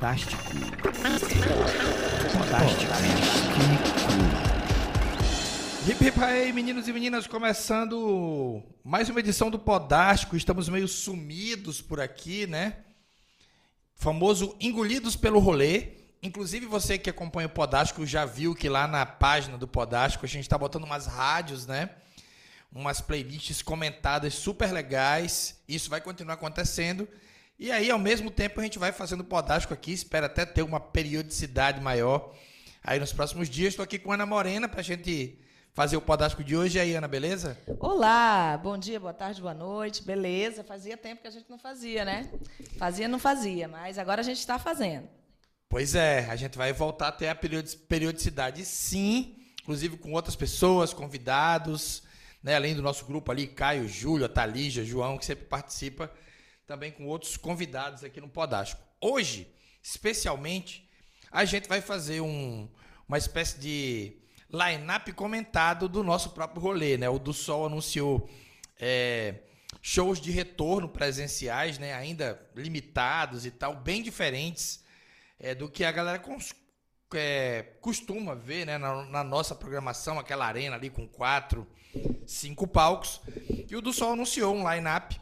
Podástico. Podástico. Hip hip aí, meninos e meninas, começando mais uma edição do Podástico. Estamos meio sumidos por aqui, né? Famoso engolidos pelo rolê. Inclusive você que acompanha o Podástico já viu que lá na página do Podástico a gente está botando umas rádios, né? Umas playlists comentadas super legais. Isso vai continuar acontecendo. E aí, ao mesmo tempo, a gente vai fazendo Podástico aqui. Espero até ter uma periodicidade maior aí nos próximos dias. Estou aqui com a Ana Morena para a gente fazer o Podástico de hoje. E aí, Ana, beleza? Olá, bom dia, boa tarde, boa noite. Beleza, fazia tempo que a gente não fazia, né? Fazia, não fazia, mas agora a gente está fazendo. Pois é, a gente vai voltar a ter a periodicidade sim, inclusive com outras pessoas, convidados, né? além do nosso grupo ali, Caio, Júlio, a Thalija, João, que sempre participa, também com outros convidados aqui no Podástico. Hoje, especialmente, a gente vai fazer um, uma espécie de line-up comentado do nosso próprio rolê, né? O do Sol anunciou é, shows de retorno presenciais, né? Ainda limitados e tal, bem diferentes é, do que a galera cons, é, costuma ver né, na, na, nossa programação, aquela arena ali com quatro, cinco palcos. E o do Sol anunciou um line-up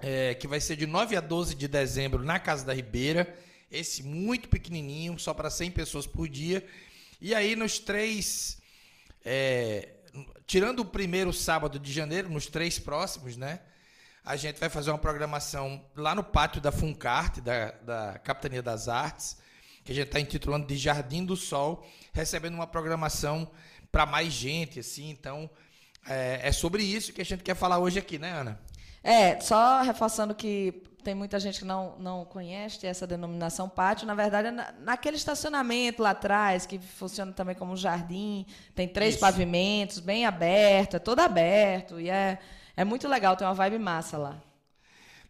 é, que vai ser de 9 a 12 de dezembro na Casa da Ribeira. Esse muito pequenininho, só para 100 pessoas por dia. E aí nos três... É, tirando o primeiro sábado de janeiro, nos três próximos, né? a gente vai fazer uma programação lá no pátio da Funcarte, da, da Capitania das Artes, que a gente está intitulando de Jardim do Sol, recebendo uma programação para mais gente, assim. Então, é, é, sobre isso que a gente quer falar hoje aqui, né, Ana? É, só reforçando que tem muita gente que não, não conhece essa denominação pátio. Na verdade, é na, naquele estacionamento lá atrás, que funciona também como um jardim, tem três isso. pavimentos, bem aberto, é todo aberto, e é é muito legal, tem uma vibe massa lá.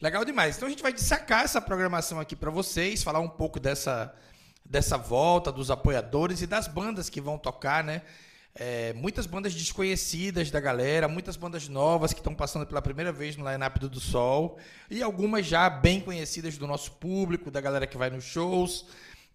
Legal demais. Então a gente vai dissacar essa programação aqui para vocês, falar um pouco dessa, dessa volta, dos apoiadores e das bandas que vão tocar, né? É, muitas bandas desconhecidas da galera, muitas bandas novas que estão passando pela primeira vez no line-up do, do Sol, e algumas já bem conhecidas do nosso público, da galera que vai nos shows.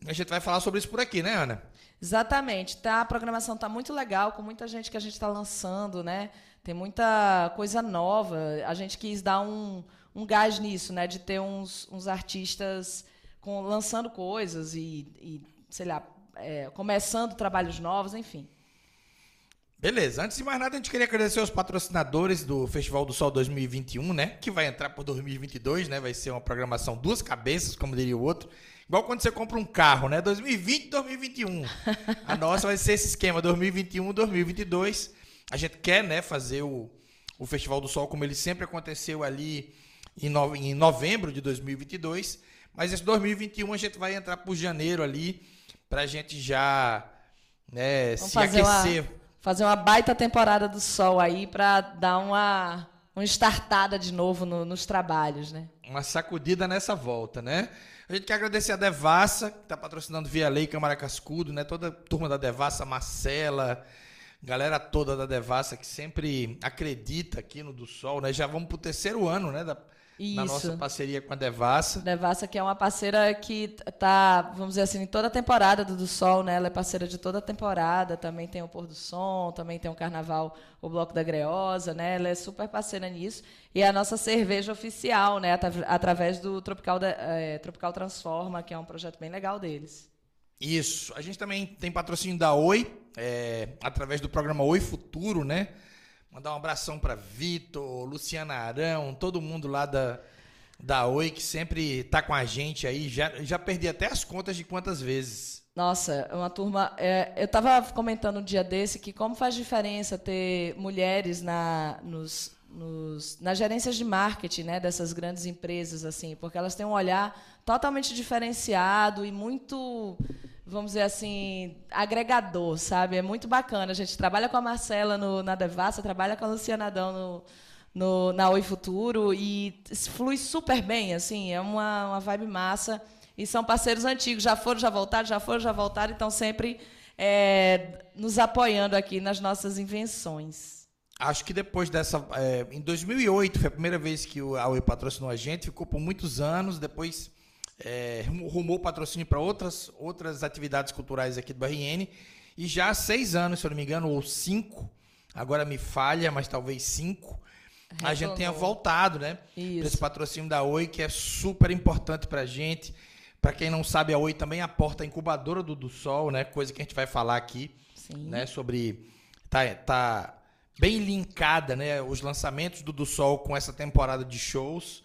A gente vai falar sobre isso por aqui, né, Ana? Exatamente. Tá, a programação está muito legal, com muita gente que a gente está lançando, né? Tem muita coisa nova. A gente quis dar um, um gás nisso, né? De ter uns, uns artistas com, lançando coisas e, e sei lá, é, começando trabalhos novos, enfim. Beleza, antes de mais nada, a gente queria agradecer aos patrocinadores do Festival do Sol 2021, né? Que vai entrar por 2022, né? Vai ser uma programação duas cabeças, como diria o outro. Igual quando você compra um carro, né? 2020 2021. A nossa vai ser esse esquema 2021 2022. A gente quer né, fazer o, o Festival do Sol como ele sempre aconteceu ali em, no, em novembro de 2022. Mas esse 2021 a gente vai entrar por janeiro ali para a gente já né, se aquecer. Uma, fazer uma baita temporada do Sol aí para dar uma, uma startada de novo no, nos trabalhos, né? Uma sacudida nessa volta, né? A gente quer agradecer a Devassa, que está patrocinando Via Lei Câmara Cascudo, né? Toda a turma da Devassa, Marcela, galera toda da Devassa que sempre acredita aqui no do Sol, né? Já vamos para o terceiro ano, né? Da, na nossa parceria com a Devassa. Devassa, que é uma parceira que tá, vamos dizer assim, em toda a temporada do, do Sol, né? Ela é parceira de toda a temporada, também tem o Pôr do Som, também tem o Carnaval, o Bloco da Greosa, né? Ela é super parceira nisso. E é a nossa cerveja oficial, né? Através do Tropical, é, Tropical Transforma, que é um projeto bem legal deles. Isso. A gente também tem patrocínio da Oi, é, através do programa Oi Futuro, né? Mandar um abração para Vitor, Luciana Arão, todo mundo lá da, da Oi que sempre tá com a gente aí. Já, já perdi até as contas de quantas vezes. Nossa, uma turma. É, eu estava comentando um dia desse que como faz diferença ter mulheres na, nos, nos, nas gerências de marketing né, dessas grandes empresas, assim, porque elas têm um olhar totalmente diferenciado e muito vamos dizer assim, agregador, sabe? É muito bacana. A gente trabalha com a Marcela no, na Devassa, trabalha com a Luciana Adão no, no, na Oi Futuro e flui super bem, assim, é uma, uma vibe massa. E são parceiros antigos, já foram, já voltaram, já foram, já voltaram, então sempre é, nos apoiando aqui nas nossas invenções. Acho que depois dessa. É, em 2008 foi a primeira vez que a Oi patrocinou a gente, ficou por muitos anos, depois é, rumou patrocínio para outras, outras atividades culturais aqui do RN. E já há seis anos, se eu não me engano, ou cinco, agora me falha, mas talvez cinco, a gente tenha voltado, né? Isso. Esse patrocínio da Oi, que é super importante para a gente. Para quem não sabe, a Oi também aporta a incubadora do, do Sol, né? Coisa que a gente vai falar aqui, Sim. né? Sobre tá, tá bem linkada, né? Os lançamentos do do Sol com essa temporada de shows.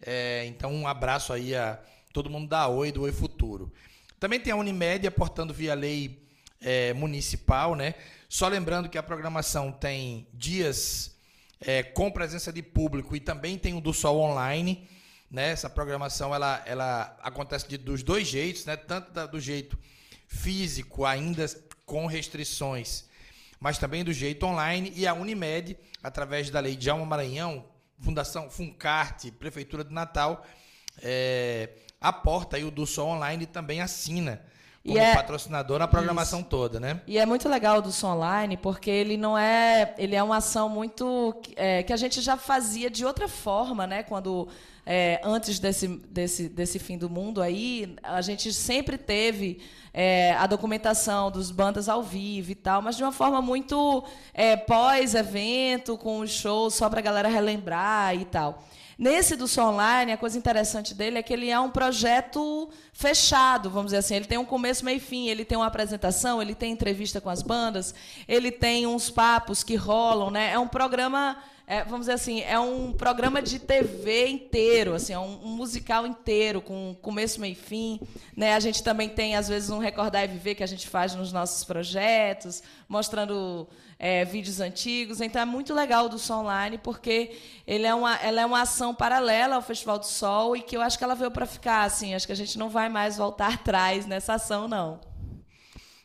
É, então, um abraço aí a todo mundo da Oi, do Oi Futuro. Também tem a Unimed aportando via lei é, municipal, né? Só lembrando que a programação tem dias é, com presença de público e também tem o do Sol online. Né? Essa programação ela, ela acontece de, dos dois jeitos, né? tanto da, do jeito físico, ainda com restrições, mas também do jeito online. E a Unimed, através da lei de Alma Maranhão, Fundação Funcarte, Prefeitura de Natal, é, aporta aí o do Sol Online e também assina como é, patrocinador na programação isso. toda, né? E é muito legal do Som Online porque ele não é, ele é uma ação muito é, que a gente já fazia de outra forma, né? Quando é, antes desse, desse, desse fim do mundo aí, a gente sempre teve é, a documentação dos bandas ao vivo e tal, mas de uma forma muito é, pós-evento, com os shows só para a galera relembrar e tal. Nesse do Som Online, a coisa interessante dele é que ele é um projeto fechado, vamos dizer assim. Ele tem um começo, meio e fim. Ele tem uma apresentação, ele tem entrevista com as bandas, ele tem uns papos que rolam, né? É um programa é, vamos dizer assim, é um programa de TV inteiro, assim, é um, um, musical inteiro, com começo, meio e fim. Né? A gente também tem, às vezes, um Recordar e Viver que a gente faz nos nossos projetos, mostrando é, vídeos antigos. Então é muito legal o do Sol Online, porque ele é uma, ela é uma ação paralela ao Festival do Sol e que eu acho que ela veio para ficar. Assim, acho que a gente não vai mais voltar atrás nessa ação, não.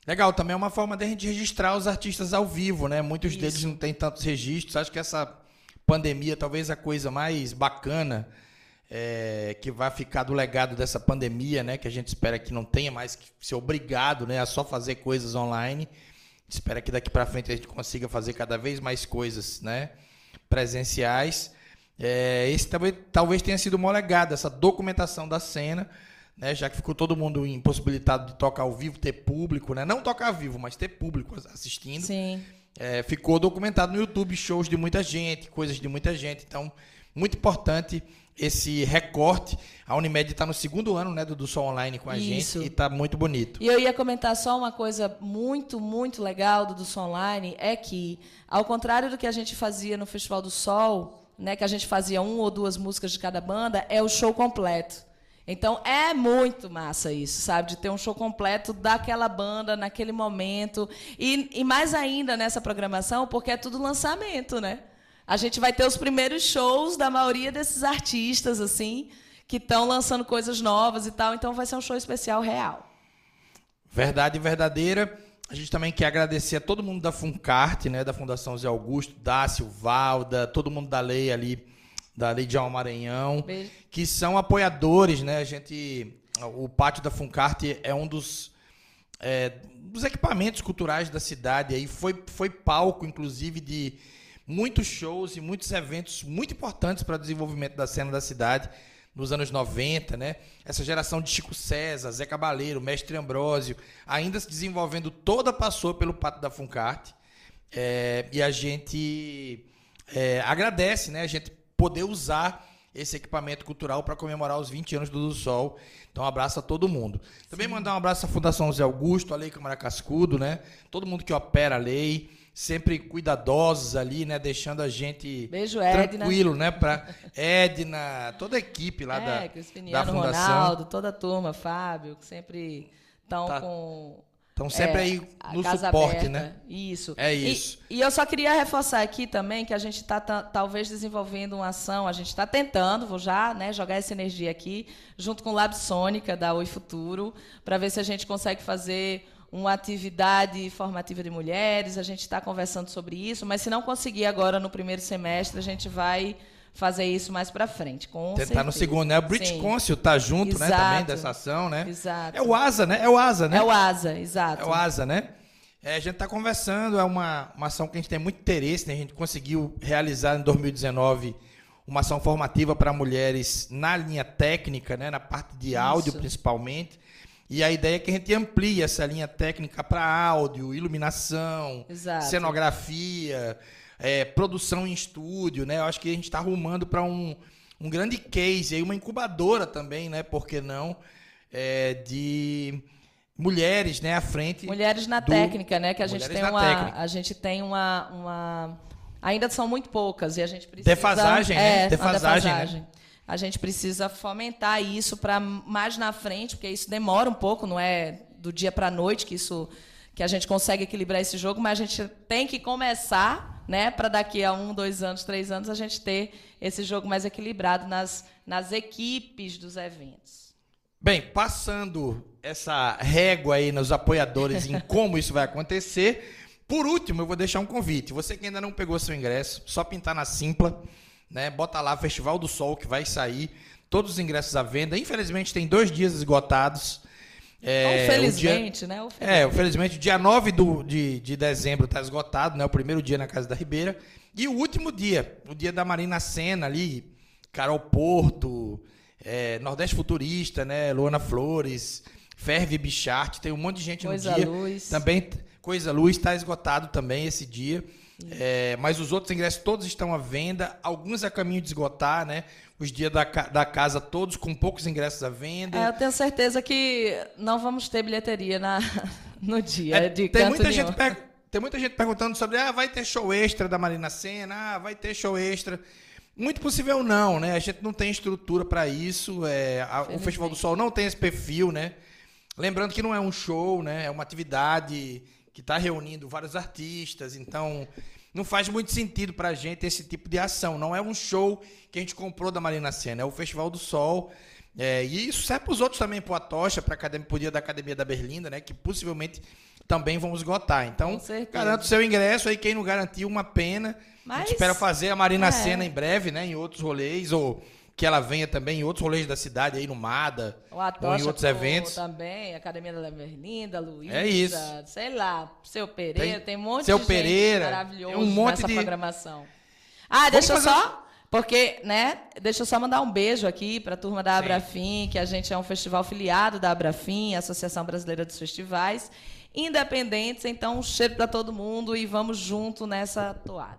Legal, também é uma forma de a gente registrar os artistas ao vivo, né? Muitos Isso. deles não têm tantos registros. Acho que essa pandemia, talvez a coisa mais bacana é, que vai ficar do legado dessa pandemia, né? Que a gente espera que não tenha mais que ser obrigado, né? A só fazer coisas online. Espera que daqui para frente a gente consiga fazer cada vez mais coisas, né? Presenciais. É, esse talvez, talvez tenha sido o maior legado, essa documentação da cena, né? Já que ficou todo mundo impossibilitado de tocar ao vivo, ter público, né? Não tocar ao vivo, mas ter público assistindo. Sim. É, ficou documentado no YouTube shows de muita gente, coisas de muita gente. Então, muito importante esse recorte. A Unimed está no segundo ano né, do, do Sol Online com a Isso. gente e está muito bonito. E eu ia comentar só uma coisa muito, muito legal do, do Sol Online, é que, ao contrário do que a gente fazia no Festival do Sol, né, que a gente fazia uma ou duas músicas de cada banda, é o show completo. Então é muito massa isso, sabe? De ter um show completo daquela banda naquele momento. E, e mais ainda nessa programação, porque é tudo lançamento, né? A gente vai ter os primeiros shows da maioria desses artistas, assim, que estão lançando coisas novas e tal. Então vai ser um show especial real. Verdade verdadeira. A gente também quer agradecer a todo mundo da Funcarte, né? Da Fundação Zé Augusto, Dácio, Valda, todo mundo da lei ali da Lei de Maranhão, Beijo. que são apoiadores, né? A gente, o pátio da Funcarte é um dos, é, dos equipamentos culturais da cidade. Aí foi, foi palco, inclusive, de muitos shows e muitos eventos muito importantes para o desenvolvimento da cena da cidade nos anos 90, né? Essa geração de Chico César, Zé Cabaleiro, Mestre Ambrósio, ainda se desenvolvendo, toda passou pelo pátio da Funcarte. É, e a gente é, agradece, né? A gente poder usar esse equipamento cultural para comemorar os 20 anos do, do Sol. Então, um abraço a todo mundo. Também Sim. mandar um abraço à Fundação Zé Augusto, a Lei Câmara Cascudo, né? Todo mundo que opera a lei, sempre cuidadosos ali, né? Deixando a gente Beijo, tranquilo, né? Para Edna, toda a equipe lá é, da, da Fundação. Ronaldo, toda a turma, Fábio, que sempre estão tá. com Estão sempre é, aí no suporte, aberta. né? Isso. É isso. E, e, eu só queria reforçar aqui também que a gente está talvez desenvolvendo uma ação, a gente está tentando, vou já né, jogar essa energia aqui, junto com o Lab Sônica, da Oi Futuro, para ver se a gente consegue fazer uma atividade formativa de mulheres. A gente está conversando sobre isso, mas se não conseguir agora no primeiro semestre, a gente vai fazer isso mais para frente, com Tentar certeza. no segundo, né? O British Sim. Council tá junto, exato. né, também dessa ação, né? Exato. É o ASA, né? É o ASA, né? É o ASA, exato. É o ASA, né? É, a gente está conversando, é uma, uma ação que a gente tem muito interesse, né? A gente conseguiu realizar em 2019 uma ação formativa para mulheres na linha técnica, né, na parte de áudio Isso. principalmente. E a ideia é que a gente amplie essa linha técnica para áudio, iluminação, Exato. cenografia, é, produção em estúdio, né? Eu acho que a gente está arrumando para um, um grande case, aí uma incubadora também, né? Por que não? É, de mulheres, né, à frente. Mulheres na do- técnica, né? Que a gente Mulheres tem na uma. técnica. A gente tem uma, uma. Ainda são muito poucas e a gente precisa. Defasagem, né? É, uma Defasagem, né? A gente precisa fomentar isso para mais na frente, porque isso demora um pouco, não é do dia para a noite que isso que a gente consegue equilibrar esse jogo, mas a gente tem que começar, né, para daqui a um, dois anos, três anos a gente ter esse jogo mais equilibrado nas, nas equipes dos eventos. Bem, passando essa régua aí nos apoiadores em como isso vai acontecer, por último, eu vou deixar um convite. Você que ainda não pegou seu ingresso, só pintar na Simpla, né? Bota lá Festival do Sol que vai sair, todos os ingressos à venda. Infelizmente tem dois dias esgotados. É, o dia- né? Ou É, felizmente, dia 9 do, de, de dezembro está esgotado, né? O primeiro dia na Casa da Ribeira. E o último dia, o dia da Marina Sena ali, Carol Porto, é, Nordeste Futurista, né? Luana Flores, Ferve Bichart, tem um monte de gente Coisa no dia. Luz. Também, Coisa Luz está esgotado também esse dia. É, mas os outros ingressos todos estão à venda, alguns a caminho de esgotar, né? Os dias da, da casa todos com poucos ingressos à venda. É, eu tenho certeza que não vamos ter bilheteria na, no dia É, de tem, muita nenhum. gente per- tem muita gente perguntando sobre, ah, vai ter show extra da Marina Senna, ah, vai ter show extra. Muito possível não, né? A gente não tem estrutura para isso. é, a- o Festival do Sol não tem esse perfil, né? Lembrando que não é um show, né? É uma atividade que está reunindo vários artistas, então não faz muito sentido para a gente esse tipo de ação. Não é um show que a gente comprou da Marina Senna, é o Festival do Sol. É, e isso serve para os outros também, para a Tocha, para o dia da Academia da Berlinda, né? Que possivelmente também vão esgotar. Então, garanto o seu ingresso aí, quem não garantiu, uma pena. a Mas- gente espera fazer a Marina É. Senna em breve, né? Em outros rolês, ou que ela venha também em outros rolês da cidade, aí no Mada, ou em outros eventos. também, Academia da Berlinda, Luísa, É isso. sei lá, Seu Pereira, Tem tem, um monte Seu de Pereira, gente maravilhoso um monte nessa de- programação. Ah, deixa eu fazer só, porque, né, deixa eu só mandar um beijo aqui para a turma da Sim. Abrafim, que a gente é um festival filiado da Abrafim, Associação Brasileira dos Festivais, independentes, então um cheiro para todo mundo e vamos junto nessa toada.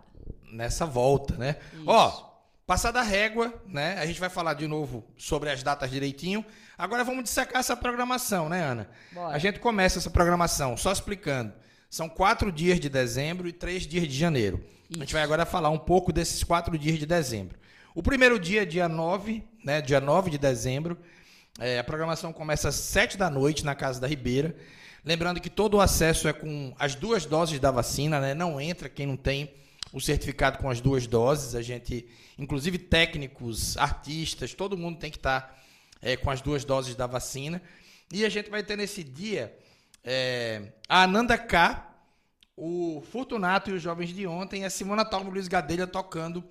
nessa volta, né? Ó, passada a régua, né? A gente vai falar de novo sobre as datas direitinho. Agora vamos dissecar essa programação, né, Ana? Bora. A gente começa essa programação só explicando. São quatro dias de dezembro e três dias de janeiro. A gente vai agora falar um pouco desses quatro dias de dezembro. O primeiro dia, dia 9, né? Dia 9 de dezembro. É, a programação começa às 7 da noite na Casa da Ribeira. Lembrando que todo o acesso é com as duas doses da vacina, né? Não entra quem não tem o certificado com as duas doses. A gente, inclusive técnicos, artistas, todo mundo tem que estar é, com as duas doses da vacina. E a gente vai ter nesse dia é, a Ananda K, o Fortunato e os jovens de ontem, e a Simona Talmo Luiz Gadelha tocando,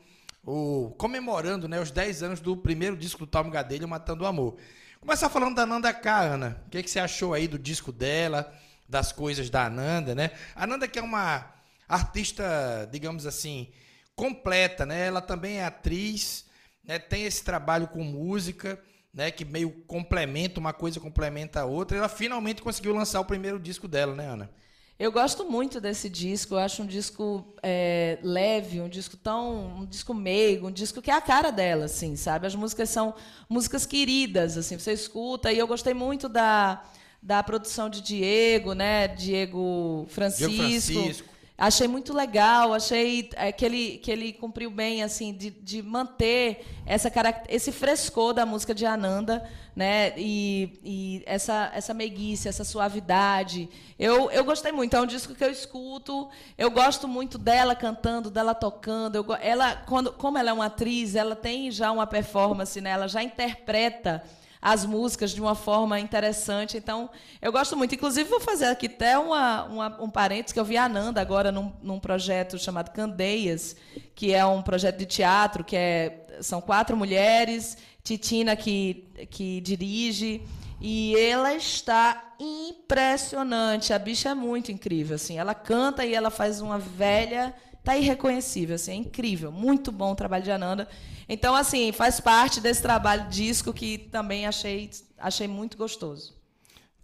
o, comemorando né, os 10 anos do primeiro disco do Talmo Gadelha, Matando o Amor. Começar falando da Ananda K, Ana. O que, que você achou aí do disco dela, das coisas da Ananda, né? A Ananda que é uma artista, digamos assim, completa, né? Ela também é atriz, né? tem esse trabalho com música, né? Que meio complementa, uma coisa complementa a outra. Ela finalmente conseguiu lançar o primeiro disco dela, né, Ana? Eu gosto muito desse disco, eu acho um disco é, leve, um disco tão. um disco meigo, um disco que é a cara dela, assim, sabe? As músicas são músicas queridas, assim, você escuta, e eu gostei muito da, da produção de Diego, né? Diego Francisco. Diego Francisco. Achei muito legal, achei é, que, ele, que ele cumpriu bem, assim, de, de manter essa esse frescor da música de Ananda, né? E, e essa, essa meiguice, essa suavidade. Eu, eu gostei muito, é um disco que eu escuto, eu gosto muito dela cantando, dela tocando. Eu, ela, quando, como ela é uma atriz, ela tem já uma performance, né? Ela já interpreta as músicas de uma forma interessante. Então, eu gosto muito. Inclusive, vou fazer aqui até uma, uma- um parênteses, que eu vi a Nanda agora num, num projeto chamado Candeias, que é um projeto de teatro, que é, são quatro mulheres, Titina que, que dirige, e ela está impressionante. A bicha é muito incrível. Assim. Ela canta e ela faz uma velha tá irreconhecível, assim, é incrível, muito bom o trabalho de Ananda. Então, assim, faz parte desse trabalho disco que também achei, achei muito gostoso.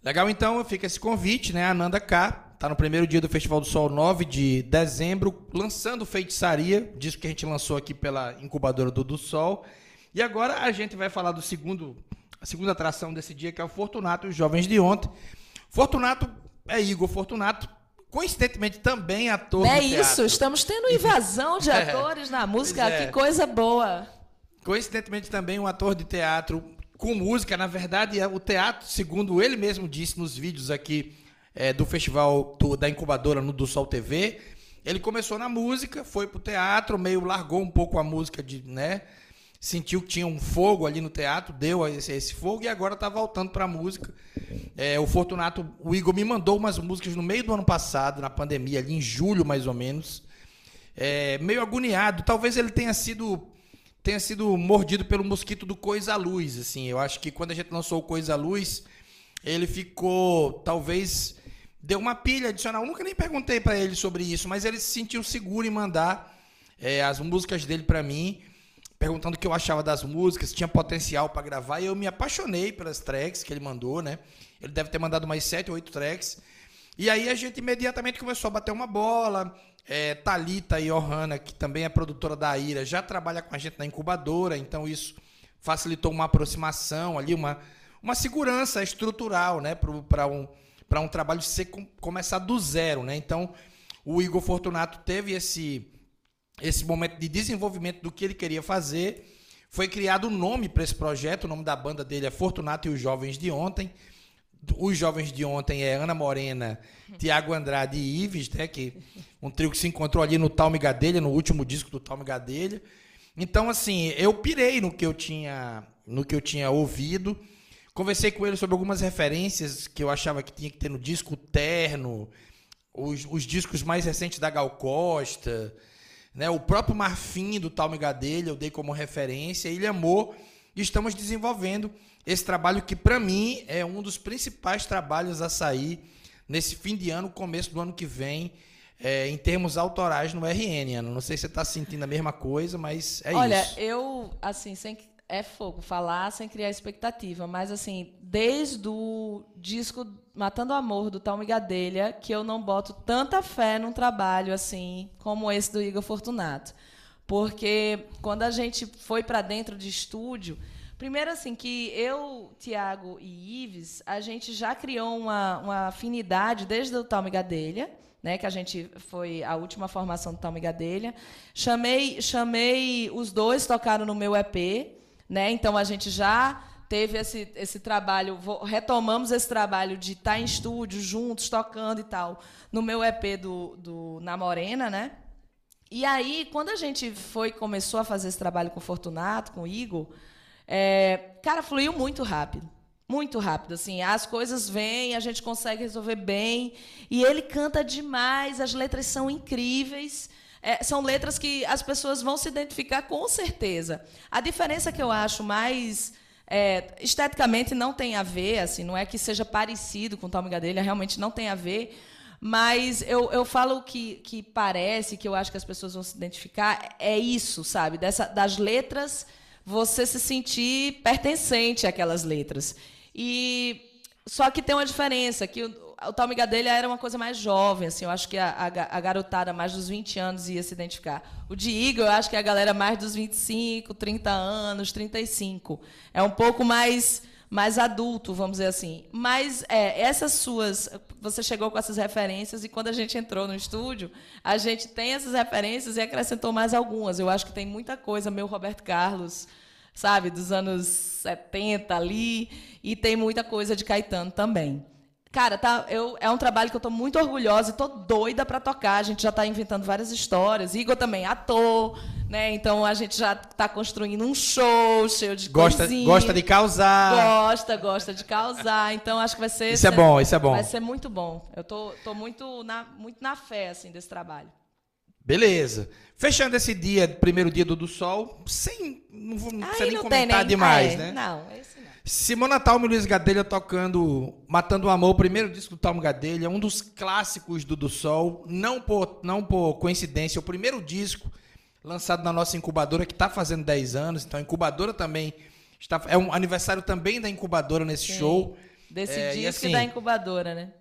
Legal, então, fica esse convite, né? Ananda K, tá no primeiro dia do Festival do Sol, 9 de dezembro, lançando Feitiçaria, disco que a gente lançou aqui pela incubadora do, do Sol. E agora a gente vai falar do segundo, a segunda atração desse dia, que é o Fortunato e os Jovens de Ontem. Fortunato é Igor Fortunato, coincidentemente também ator É isso, estamos tendo invasão de é. atores na música, é. que coisa boa. Coincidentemente também um ator de teatro com música, na verdade, é o teatro, segundo ele mesmo disse nos vídeos aqui é, do festival do, da incubadora no do Sol TV, ele começou na música, foi pro teatro, meio largou um pouco a música de, né? Sentiu que tinha um fogo ali no teatro, deu esse, esse fogo e agora está voltando para a música. É, o Fortunato, o Igor me mandou umas músicas no meio do ano passado, na pandemia, ali em julho mais ou menos. É, meio agoniado. Talvez ele tenha sido tenha sido mordido pelo mosquito do Coisa Luz, assim. Eu acho que quando a gente lançou o Coisa Luz, ele ficou, talvez deu uma pilha adicional. Eu nunca nem perguntei para ele sobre isso, mas ele se sentiu seguro em mandar é, as músicas dele para mim perguntando o que eu achava das músicas, tinha potencial para gravar, e eu me apaixonei pelas tracks que ele mandou, né? Ele deve ter mandado mais sete ou oito tracks. E aí a gente imediatamente começou a bater uma bola. É, Talita e Johanna, que também é produtora da Ira, já trabalha com a gente na incubadora, então isso facilitou uma aproximação ali, uma, uma segurança estrutural, né, para um, um trabalho ser, começar do zero, né? Então, o Igor Fortunato teve esse esse momento de desenvolvimento do que ele queria fazer. Foi criado um nome para esse projeto, o nome da banda dele é Fortunato e os Jovens de Ontem. Os Jovens de Ontem é Ana Morena, Tiago Andrade e Ives, né, que um trio que se encontrou ali no Talme Gadelha, no último disco do Talme Gadelha. Então, assim, eu pirei no que eu tinha, no que eu tinha ouvido. Conversei com ele sobre algumas referências que eu achava que tinha que ter no disco Terno, os, os discos mais recentes da Gal Costa, né? O próprio Marfim do Talme Gadelha eu dei como referência, ele amou e estamos desenvolvendo esse trabalho que para mim é um dos principais trabalhos a sair nesse fim de ano, começo do ano que vem, é, em termos autorais no RN. Ana. Não sei se você está sentindo a mesma coisa, mas é Olha, isso. Olha, eu, assim, sem, é fogo falar sem criar expectativa, mas assim, desde o disco Matando o Amor do Talme Gadelha, que eu não boto tanta fé num trabalho assim como esse do Igor Fortunato. Porque quando a gente foi para dentro de estúdio, primeiro assim que eu, Tiago e Ives, a gente já criou uma, uma afinidade desde o Talme Gadelha, né, que a gente foi a última formação do Talme Gadelha. Chamei, chamei os dois tocaram no meu EP, né? Então a gente já teve esse, esse trabalho, retomamos esse trabalho de estar tá em estúdio juntos, tocando e tal, no meu EP do, do Na Morena, né? E aí, quando a gente foi começou a fazer esse trabalho com o Fortunato, com o Igor, é, cara, fluiu muito rápido. Muito rápido, assim, as coisas vêm, a gente consegue resolver bem, e ele canta demais, as letras são incríveis, é, são letras que as pessoas vão se identificar com certeza. A diferença que eu acho mais é, esteticamente não tem a ver, assim, não é que seja parecido com Tom Gadelha, realmente não tem a ver. Mas eu, eu falo que, que parece, que eu acho que as pessoas vão se identificar, é isso, sabe? Dessa, das letras, você se sentir pertencente àquelas letras. E só que tem uma diferença, que Tal Gadelha era uma coisa mais jovem, assim, eu acho que a, a, a, garotada mais dos 20 anos ia se identificar. O de Igor, eu acho que é a galera mais dos 25, 30 anos, 35. É um pouco mais mais adulto, vamos dizer assim. Mas é, essas suas, você chegou com essas referências e quando a gente entrou no estúdio, a gente tem essas referências e acrescentou mais algumas. Eu acho que tem muita coisa, meu Roberto Carlos, sabe, dos anos 70 ali, e tem muita coisa de Caetano também. Cara, tá, eu, é um trabalho que eu estou muito orgulhosa e estou doida para tocar. A gente já está inventando várias histórias. Igor também, ator, né? Então a gente já está construindo um show cheio de gosta, coisinha. Gosta de causar. Gosta, gosta de causar. Então acho que vai ser. Isso é bom, isso é bom. Vai ser muito bom. Eu tô, tô muito, na, muito na fé assim desse trabalho. Beleza. Fechando esse dia, primeiro dia do, do sol, sem. Não, vou, não precisa nem não comentar nem... demais, é, né? Não, esse não. Simona Talma e Luiz Gadelha tocando Matando o Amor, o primeiro disco do Talma Gadelha, um dos clássicos do Do Sol, não por, não por coincidência, o primeiro disco lançado na nossa incubadora, que está fazendo 10 anos, então a incubadora também está. É um aniversário também da incubadora nesse Sim. show. Desse É, e disco assim, da incubadora, né?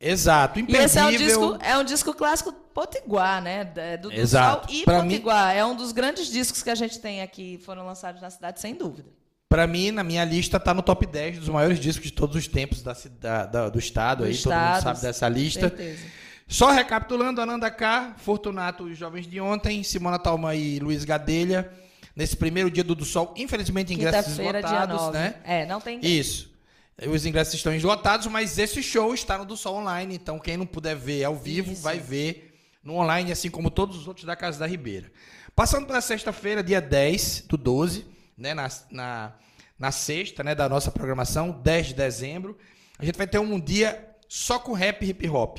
Exato, E esse é um, imperdível. disco, é um disco clássico potiguar, né? Da- Do, do Exato. Sol e Pra mim- Potiguar. É um dos grandes discos que a gente tem aqui, foram lançados na cidade, sem dúvida. Pra mim, na minha lista, tá no top 10 dos maiores discos de todos os tempos da, cida- da- do estado. Do aí todo mundo estado, sabe dessa lista. Certeza. Só recapitulando, Ananda K, Fortunato e os Jovens de Ontem, Simona Talma e Luiz Gadelha. Nesse primeiro dia do, do sol, infelizmente ingressos esgotados, 9. né? É, não tem. Isso. Os ingressos estão esgotados, mas esse show está no do Sol Online, então quem não puder ver ao vivo Isso. vai ver no online, assim como todos os outros da Casa da Ribeira. Passando para sexta-feira, dia 10 do 12, né, na, na, na sexta né, da nossa programação, 10 de dezembro, a gente vai ter um dia só com rap e hip hop,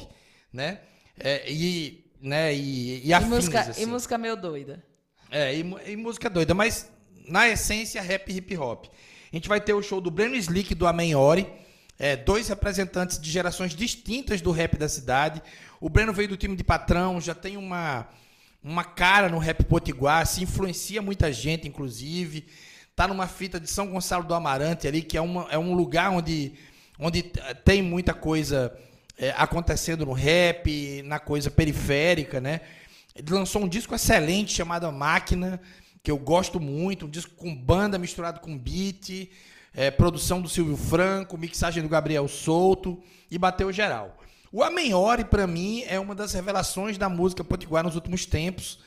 né? É, e, né, e, e E afins, música, assim. e música meio doida. É, e, e música doida, mas na essência, rap e hip hop. A gente vai ter o show do Breno Slick do Amenhori, é, dois representantes de gerações distintas do rap da cidade. O Breno veio do time de patrão, já tem uma, uma cara no rap potiguar, se influencia muita gente, inclusive. Tá numa fita de São Gonçalo do Amarante ali, que é, uma, é um lugar onde, onde tem muita coisa é, acontecendo no rap, na coisa periférica, né? Ele lançou um disco excelente chamado Máquina, que eu gosto muito, um disco com banda misturado com beat, é, produção do Silvio Franco, mixagem do Gabriel Souto e bateu geral. O Amenhori, para mim, é uma das revelações da música potiguar nos últimos tempos.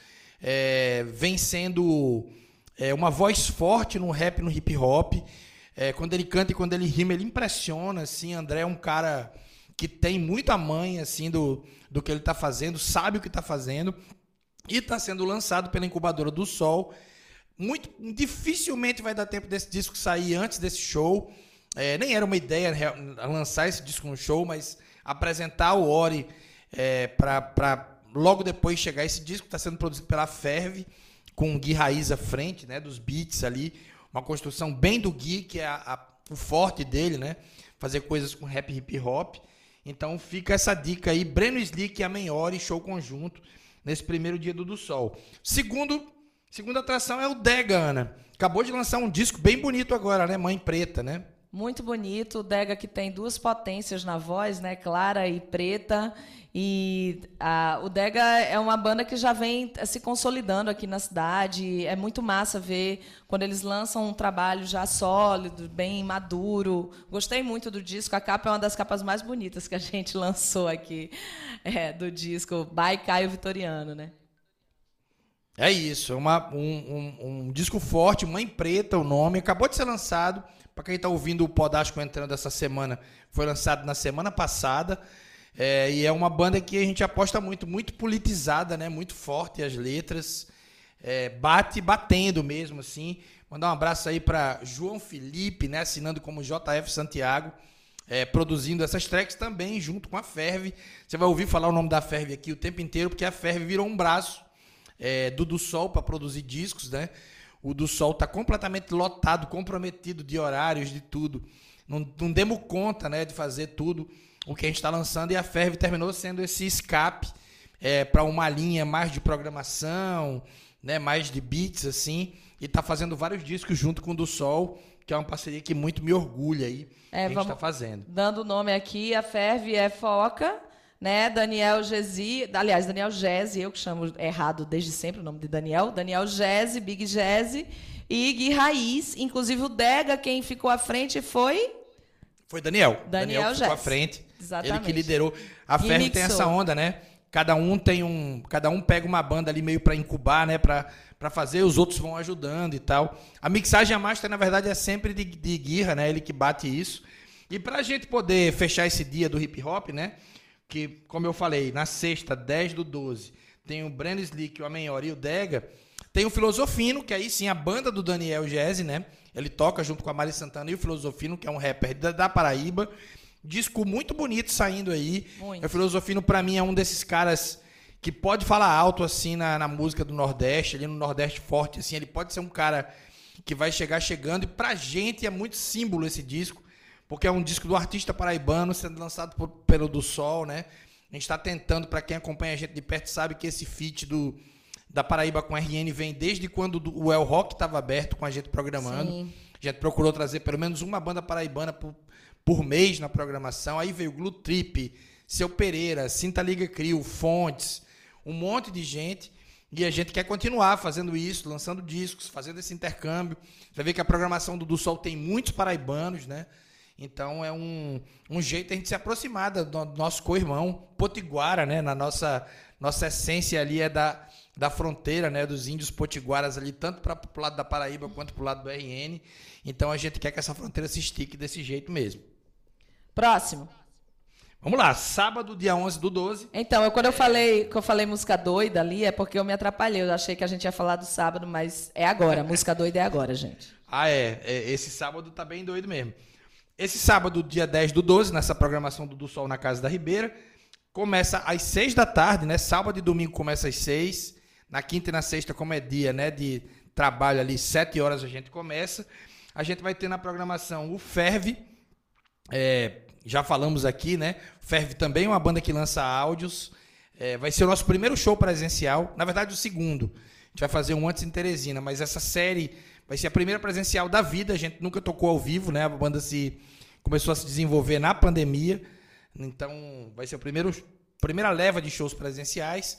É, vem sendo é, uma voz forte no rap no hip hop. É, quando ele canta e quando ele rima, ele impressiona. Assim, André é um cara que tem muita manha assim, do, do que ele está fazendo, sabe o que está fazendo. E está sendo lançado pela incubadora do Sol. Muito dificilmente vai dar tempo desse disco sair antes desse show. É, nem era uma ideia lançar esse disco no show, mas apresentar o Ori é, para logo depois chegar esse disco está sendo produzido pela Ferve com o Gui Raiz à frente, né, dos beats ali, uma construção bem do Gui, que é a- a- o forte dele, né, fazer coisas com rap hip hop. Então fica essa dica aí, Breno Slick e a Menhori, show conjunto, nesse primeiro dia do do Sol. Segundo, segunda atração é o Dega, Ana. Acabou de lançar um disco bem bonito agora, né, Mãe Preta, né? Muito bonito. O Dega que tem duas potências na voz, né? Clara e preta. E a- o Dega é uma banda que já vem eh, se consolidando aqui na cidade. É muito massa ver quando eles lançam um trabalho já sólido, bem maduro. Gostei muito do disco. A capa é uma das capas mais bonitas que a gente lançou aqui é, do disco By Caio Vitoriano, né? É isso, é uma- um, um- um disco forte, Mãe Preta, o nome. Acabou de ser lançado. Para quem está ouvindo o Podástico entrando essa semana, foi lançado na semana passada. É, e é uma banda que a gente aposta muito, muito politizada, né? Muito forte as letras. É, bate batendo mesmo, assim. Mandar um abraço aí para João Felipe, né? Assinando como JF Santiago. é, produzindo essas tracks também junto com a Ferve. Você vai ouvir falar o nome da Ferve aqui o tempo inteiro, porque a Ferve virou um braço é, do do Sol para produzir discos, né? O do Sol tá completamente lotado, comprometido de horários, de tudo. Não, não demos conta, né, de fazer tudo o que a gente está lançando e a Ferve terminou sendo esse escape para uma linha mais de programação, né, mais de beats assim, e tá fazendo vários discos junto com o do Sol, que é uma parceria que muito me orgulha aí, que É, a gente vamos- está fazendo. Dando o nome aqui, a Ferve é Foca, né? Daniel Gesi, aliás, Daniel Gese, eu que chamo errado desde sempre o nome de Daniel, Daniel Gese, Big Gese e Gui Raiz, inclusive o Dega, quem ficou à frente foi Foi Daniel. Daniel que ficou à frente. Exatamente. Ele que liderou. A E Ferve tem essa onda, né? Cada um tem um, cada um pega uma banda ali meio para incubar, né, para para fazer, os outros vão ajudando e tal. A mixagem a master na verdade é sempre de, de Guirra, né? Ele que bate isso. E pra gente poder fechar esse dia do hip hop, né? Que, como eu falei, na sexta, 10 do 12, tem o Brand Slick, o Amenhor e o Dega. Tem o Filosofino, que aí sim, a banda do Daniel Jazzy, né? Ele toca junto com a Mari Santana e o Filosofino, que é um rapper da, da Paraíba. Disco muito bonito saindo aí. Muito. O Filosofino, pra mim, é um desses caras que pode falar alto assim na, na música do Nordeste, ali no Nordeste forte, assim, ele pode ser um cara que vai chegar chegando, e pra gente é muito símbolo esse disco, porque é um disco do artista paraibano sendo lançado por, pelo do Sol, né? A gente está tentando, para quem acompanha a gente de perto, sabe que esse feat do, da Paraíba com RN vem desde quando o El Rock estava aberto com a gente programando. Sim. A gente procurou trazer pelo menos uma banda paraibana por, por mês na programação. Aí veio Glue Trip, Seu Pereira, Cinta Liga Crio, Fontes, um monte de gente. E a gente quer continuar fazendo isso, lançando discos, fazendo esse intercâmbio. Você vai ver que a programação do, do Sol tem muitos paraibanos, né? Então é um, um jeito de a gente se aproximar do, do nosso co-irmão Potiguara, né? Na nossa, nossa essência ali é da, da fronteira, né? Dos índios potiguaras ali, tanto para o lado da Paraíba quanto para o lado do RN. Então a gente quer que essa fronteira se estique desse jeito mesmo. Próximo. Vamos lá, sábado, dia 11 do 12. Então, eu, quando eu falei que eu falei música doida ali, é porque eu me atrapalhei. Eu achei que a gente ia falar do sábado, mas é agora. música doida é agora, gente. Ah, é. é. Esse sábado tá bem doido mesmo. Esse sábado, dia 10 do 12, nessa programação do, do Sol na Casa da Ribeira, começa às 6 da tarde, né? Sábado e domingo começa às 6. Na quinta e na sexta, como é dia, né? De trabalho ali, 7 horas a gente começa. A gente vai ter na programação o Ferve. É, já falamos aqui, né? Ferve também é uma banda que lança áudios. É, vai ser o nosso primeiro show presencial, na verdade o segundo. A gente vai fazer um antes em Teresina, mas essa série vai ser a primeira presencial da vida. A gente nunca tocou ao vivo, né? A banda se começou a se desenvolver na pandemia. Então, vai ser a primeiro, primeira leva de shows presenciais.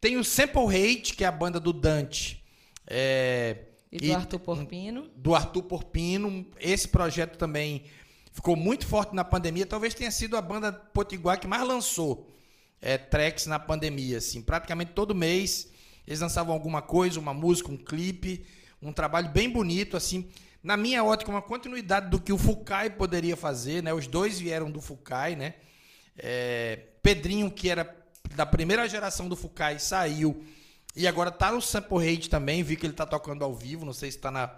Tem o Sample Hate, que é a banda do Dante. É, e do e, Arthur Porpino. Do Arthur Porpino. Esse projeto também ficou muito forte na pandemia. Talvez tenha sido a banda Potiguar que mais lançou é, tracks na pandemia. Assim. Praticamente todo mês eles lançavam alguma coisa, uma música, um clipe, um trabalho bem bonito. assim. Na minha ótica, uma continuidade do que o Fukai poderia fazer. Né? Os dois vieram do Fukai. Né? É, Pedrinho, que era da primeira geração do Fukai, saiu. E agora tá no Sample Rate também. Vi que ele tá tocando ao vivo. Não sei se está na,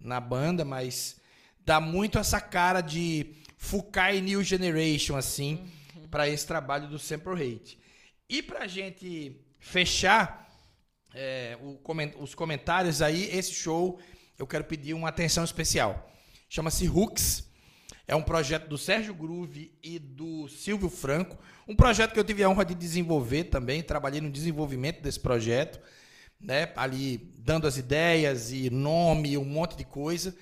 na banda, mas dá muito essa cara de Fukai New Generation, assim, uhum. para esse trabalho do Sample Rate. E para a gente fechar é, os comentários aí, esse show, eu quero pedir uma atenção especial. Chama-se Hooks. É um projeto do Sérgio Groove e do Silvio Franco. Um projeto que eu tive a honra de desenvolver também. Trabalhei no desenvolvimento desse projeto, né? ali dando as ideias e nome, um monte de coisa.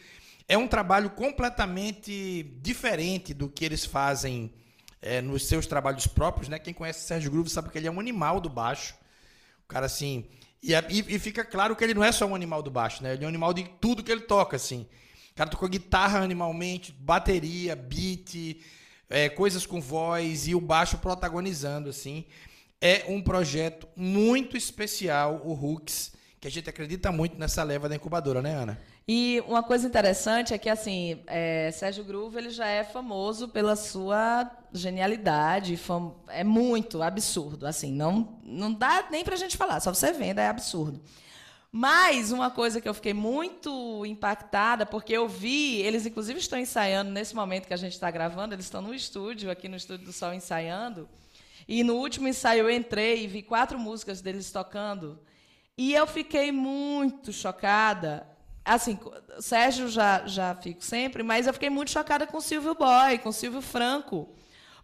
É um trabalho completamente diferente do que eles fazem é, nos seus trabalhos próprios, né? Quem conhece o Sérgio Groove sabe que ele é um animal do baixo. O cara, assim. E, e, e, fica claro que ele não é só um animal do baixo, né? Ele é um animal de tudo que ele toca, assim. O cara tocou guitarra animalmente, bateria, beat, é, coisas com voz e o baixo protagonizando, assim. É um projeto muito especial, o Hooks, que a gente acredita muito nessa leva da incubadora, né, Ana? E uma coisa interessante é que assim, é, Sérgio Groove ele já é famoso pela sua genialidade, fam é muito absurdo, assim, não não dá nem para a gente falar, só você vendo é absurdo. Mas uma coisa que eu fiquei muito impactada, porque eu vi, eles inclusive estão ensaiando nesse momento que a gente está gravando, eles estão no estúdio, aqui no Estúdio do Sol ensaiando. E no último ensaio eu entrei e vi quatro músicas deles tocando. E eu fiquei muito chocada assim, Sérgio já, já fico sempre, mas eu fiquei muito chocada com o Silvio Boy, com o Silvio Franco.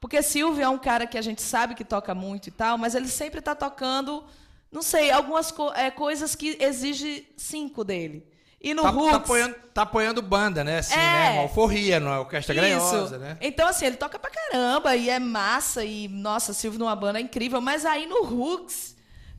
Porque Silvio é um cara que a gente sabe que toca muito e tal, mas ele sempre está tocando, não sei, algumas co é, coisas que exige cinco dele. E no tá, Roots, tá, apoiando, tá apoiando banda, né? Assim, é, né? Uma alforria, não é orquestra granhosa, né? Então, assim, ele toca pra caramba e é massa e, nossa, Silvio numa banda é incrível. Mas aí no Hooks,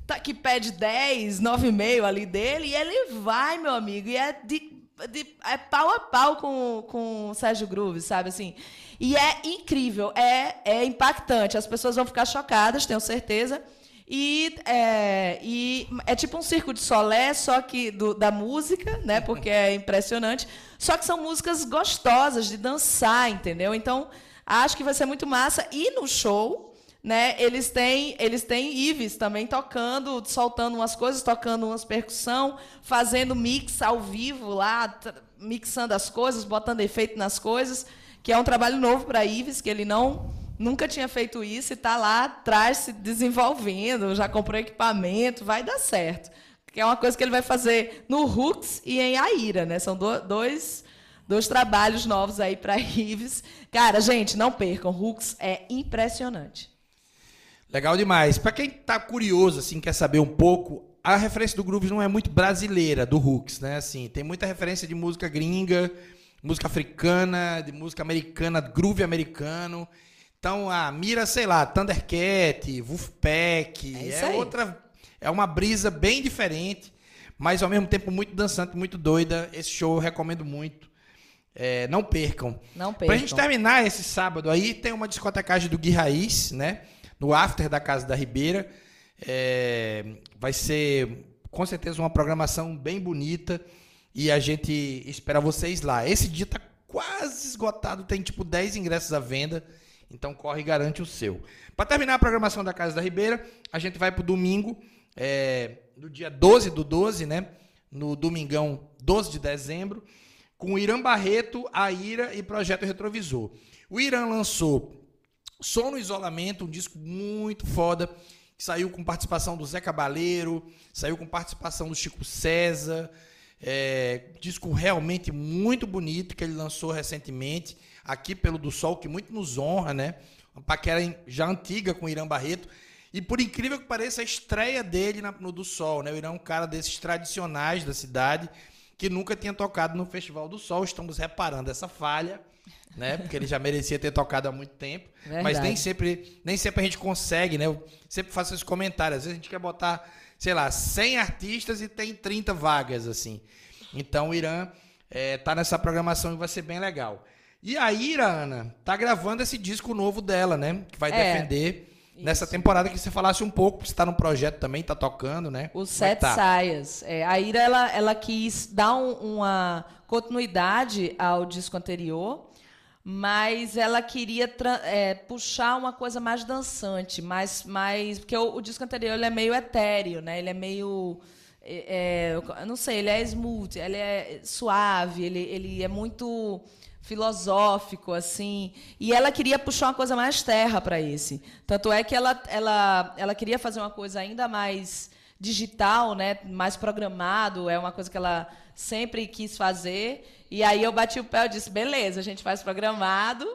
tá, que pede 10, 9,5 ali dele, e ele vai, meu amigo, e é de, de, é pau a pau com, com o Sérgio Groove, sabe assim? E é incrível, é, é impactante. As pessoas vão ficar chocadas, tenho certeza. E é, e é tipo um circo de solé, só que do, da música, né? Porque é impressionante. Só que são músicas gostosas de dançar, entendeu? Então, acho que vai ser muito massa. E no show, né? Eles têm, eles têm Ives também tocando, soltando umas coisas, tocando umas percussão, fazendo mix ao vivo lá, mixando as coisas, botando efeito nas coisas, que é um trabalho novo para Ives, que ele não nunca tinha feito isso e está lá atrás se desenvolvendo, já comprou equipamento, vai dar certo. Que é uma coisa que ele vai fazer no Hooks e em Aira, né? São do, dois, dois trabalhos novos aí para Rives. Cara, gente, não percam, Hooks é impressionante. Legal demais. Para quem está curioso, assim, quer saber um pouco, a referência do Grooves não é muito brasileira, do Hooks, né? Assim, tem muita referência de música gringa, música africana, de música americana, groove americano. Então, a mira, sei lá, Thundercat, Wolfpack, é, é outra é uma brisa bem diferente, mas ao mesmo tempo muito dançante, muito doida. Esse show eu recomendo muito. É, não percam. Não percam. Pra gente terminar esse sábado aí, tem uma discotecagem do Gui Raiz, né? No after da Casa da Ribeira. É, vai ser com certeza uma programação bem bonita e a gente espera vocês lá. Esse dia tá quase esgotado, tem tipo 10 ingressos à venda, então corre e garante o seu. Para terminar a programação da Casa da Ribeira, a gente vai pro domingo, é, no dia 12 do 12, né? No domingão 12 de dezembro, com o Irã Barreto, a Ira e Projeto Retrovisor. O Irã lançou Som no Isolamento, um disco muito foda, que saiu com participação do Zé Cabaleiro, saiu com participação do Chico César. É, disco realmente muito bonito que ele lançou recentemente, aqui pelo Do Sol, que muito nos honra, né? Uma paquera já antiga com o Irã Barreto. E por incrível que pareça, a estreia dele na, no do Sol, né? O Irã é um cara desses tradicionais da cidade que nunca tinha tocado no Festival do Sol. Estamos reparando essa falha, né? Porque ele já merecia ter tocado há muito tempo. Verdade. Mas nem sempre, nem sempre a gente consegue, né? Eu sempre faço esse comentário. Às vezes a gente quer botar, sei lá, 100 artistas e tem 30 vagas, assim. Então o Irã é, tá nessa programação e vai ser bem legal. E a Ira, Ana, tá gravando esse disco novo dela, né? Que vai é. defender nessa temporada que você falasse um pouco, você está num projeto também, está tocando, né? É Sete é tá? Saias. É, a Ira, ela, ela quis dar um, uma continuidade ao disco anterior, mas ela queria é, puxar uma coisa mais dançante, mais, mais porque o, o disco anterior ele é meio etéreo, né? Ele é meio é, é não sei, ele é smooth, ele é suave, ele, ele é muito filosófico, assim. E ela queria puxar uma coisa mais terra para esse. Tanto é que ela, ela, ela queria fazer uma coisa ainda mais digital, né, mais programado, é uma coisa que ela sempre quis fazer. E aí eu bati o pé e disse, beleza, a gente faz programado,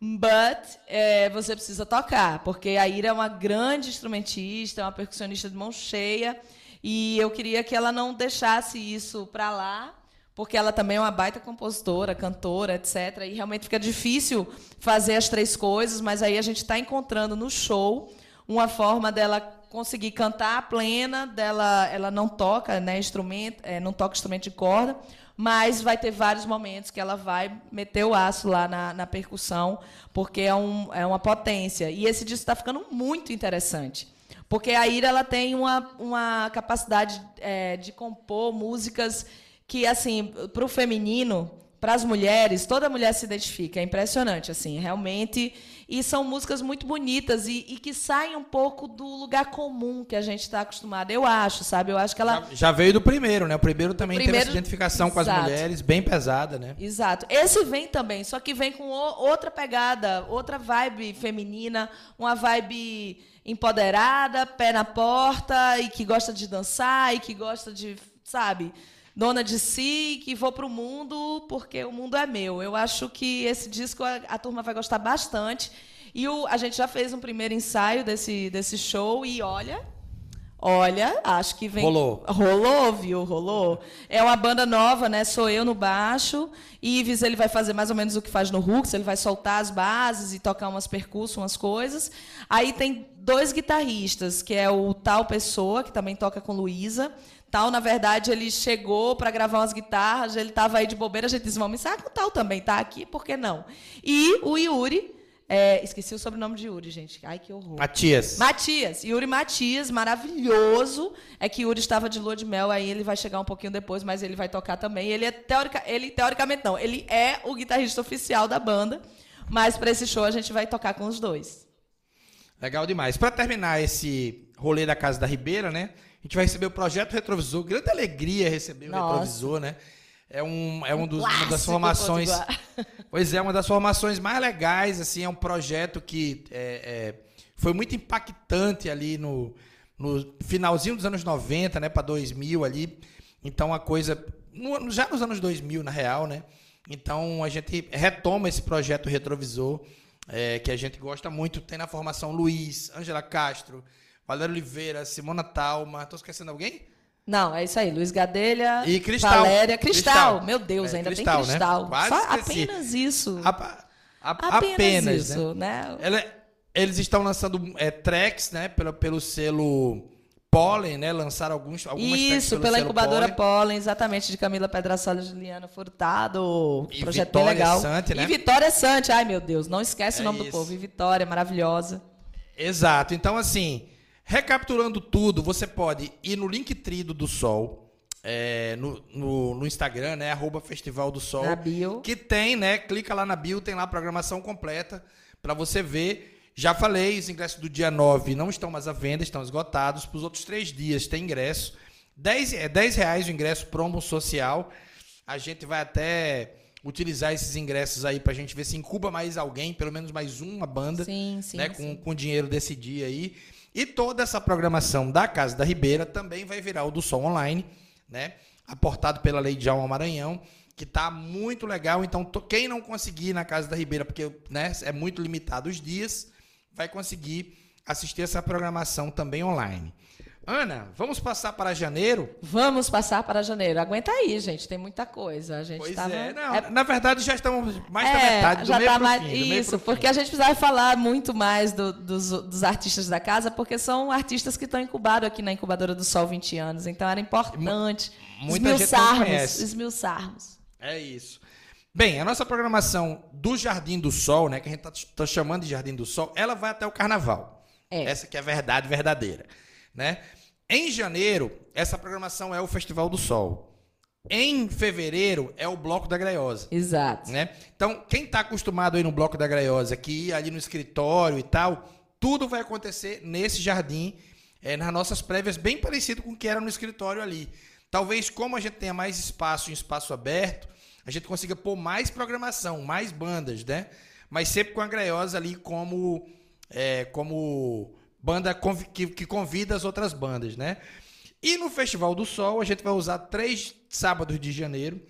but é, você precisa tocar, porque a Ira é uma grande instrumentista, é uma percussionista de mão cheia, e eu queria que ela não deixasse isso para lá porque ela também é uma baita compositora, cantora, etc. E realmente fica difícil fazer as três coisas, mas aí a gente está encontrando no show uma forma dela conseguir cantar plena, dela, ela não toca, né, instrumento, é, não toca instrumento de corda, mas vai ter vários momentos que ela vai meter o aço lá na, na percussão, porque é, um, é uma potência. E esse disco está ficando muito interessante. Porque a Ira ela tem uma, uma capacidade é, de compor músicas que, assim, para o feminino, para as mulheres, toda mulher se identifica. É impressionante, assim, realmente. E são músicas muito bonitas e, e que saem um pouco do lugar comum que a gente está acostumado. Eu acho, sabe? Eu acho que ela. Já, já veio do primeiro, né? O primeiro também o primeiro... teve essa identificação Exato. com as mulheres, bem pesada, né? Exato. Esse vem também, só que vem com outra pegada, outra vibe feminina, uma vibe empoderada, pé na porta e que gosta de dançar e que gosta de, sabe? Dona de si, que vou para o mundo porque o mundo é meu. Eu acho que esse disco a, a turma vai gostar bastante. E o, a gente já fez um primeiro ensaio desse, desse show e olha, olha, acho que vem. Rolou. Rolou, viu? Rolou. É uma banda nova, né? Sou eu no baixo. Ives ele vai fazer mais ou menos o que faz no Hooks, ele vai soltar as bases e tocar umas percussões, umas coisas. Aí tem dois guitarristas, que é o Tal Pessoa, que também toca com Luísa. Tal, na verdade, ele chegou para gravar umas guitarras, ele estava aí de bobeira, a gente disse, vamos ensaiar com o Tal também, tá aqui, por que não? E o Yuri, é, esqueci o sobrenome de Yuri, gente. Ai, que horror. Matias. Matias. Yuri Matias, maravilhoso. É que Yuri estava de lua de mel, aí ele vai chegar um pouquinho depois, mas ele vai tocar também. Ele é teórica, ele teoricamente não, ele é o guitarrista oficial da banda, mas para esse show a gente vai tocar com os dois. Legal demais. Para terminar esse rolê da Casa da Ribeira, né? A gente vai receber o projeto retrovisor. Grande alegria receber Nossa. o retrovisor, né? É, um, é um dos, uma das formações Pois é, uma das formações mais legais, assim, é um projeto que é, é, foi muito impactante ali no, no finalzinho dos anos 90, né, para 2000 ali. Então a coisa no, já nos anos 2000, na real, né? Então a gente retoma esse projeto retrovisor é, que a gente gosta muito. Tem na formação Luiz, Ângela Castro, Valério Oliveira, Simona Talma. Estou esquecendo alguém? Não, é isso aí. Luiz Gadelha, e Cristal. Valéria, Cristal. Cristal. Meu Deus, é, ainda Cristal, tem Cristal. Né? Quase Só apenas isso. A, a, apenas, apenas, isso, né? né? Ela, eles estão lançando é, tracks, né? Pelo, pelo selo Pollen, né? Lançaram alguns, algumas Isso, pela incubadora Pollen. Pollen. exatamente, de Camila Pedrassola e Juliana Furtado. E projeto Vitória bem legal. Sante, né? E Vitória Sante, ai meu Deus, não esquece é o nome isso. do povo. E Vitória, maravilhosa. Exato. Então, assim, recapitulando tudo, você pode ir no Linktree do Sol. É, no, no, no, Instagram, né? Arroba Festival do Sol. Na bio. Que tem, né? Clica lá na bio, tem lá a programação completa para você ver já falei, os ingressos do dia 9 não estão mais à venda, estão esgotados. Para os outros três dias tem ingresso. 10, é 10 reais o ingresso promo social. A gente vai até utilizar esses ingressos aí para a gente ver se incuba mais alguém, pelo menos mais uma banda, sim, sim, né, sim. com, com o dinheiro desse dia aí. E toda essa programação da Casa da Ribeira também vai virar o do Som Online, né? Aportado pela Lei de Alma Maranhão, que tá muito legal. Então, quem não conseguir na Casa da Ribeira, porque né, é muito limitado os dias, vai conseguir assistir essa programação também online. Ana, vamos passar para janeiro? Vamos passar para janeiro. Aguenta aí, gente, tem muita coisa. A gente pois tava... é. Não, é... Na verdade, já estamos mais é, da metade do já meio tá mais... fim, Isso, porque a gente precisava falar muito mais do, dos, dos, artistas da casa, porque são artistas que estão incubados aqui na Incubadora do Sol 20 anos. Então era importante Muita esmiuçarmos, gente não conhece. esmiuçarmos. É isso. Bem, a nossa programação do Jardim do Sol, né, que a gente está tá chamando de Jardim do Sol, ela vai até o Carnaval. É. Essa que é a verdade verdadeira, né? Em janeiro, essa programação é o Festival do Sol. Em fevereiro é o Bloco da Graiosa. Exato. Né? Então, quem está acostumado aí no Bloco da Graiosa, que ir ali no escritório e tal, tudo vai acontecer nesse jardim, é, nas nossas prévias, bem parecido com o que era no escritório ali. Talvez, como a gente tenha mais espaço em espaço aberto, a gente consiga pôr mais programação, mais bandas, né? Mas sempre com a Graiosa ali como, é, como banda que, que convida as outras bandas, né? E no Festival do Sol, a gente vai usar três sábados de janeiro,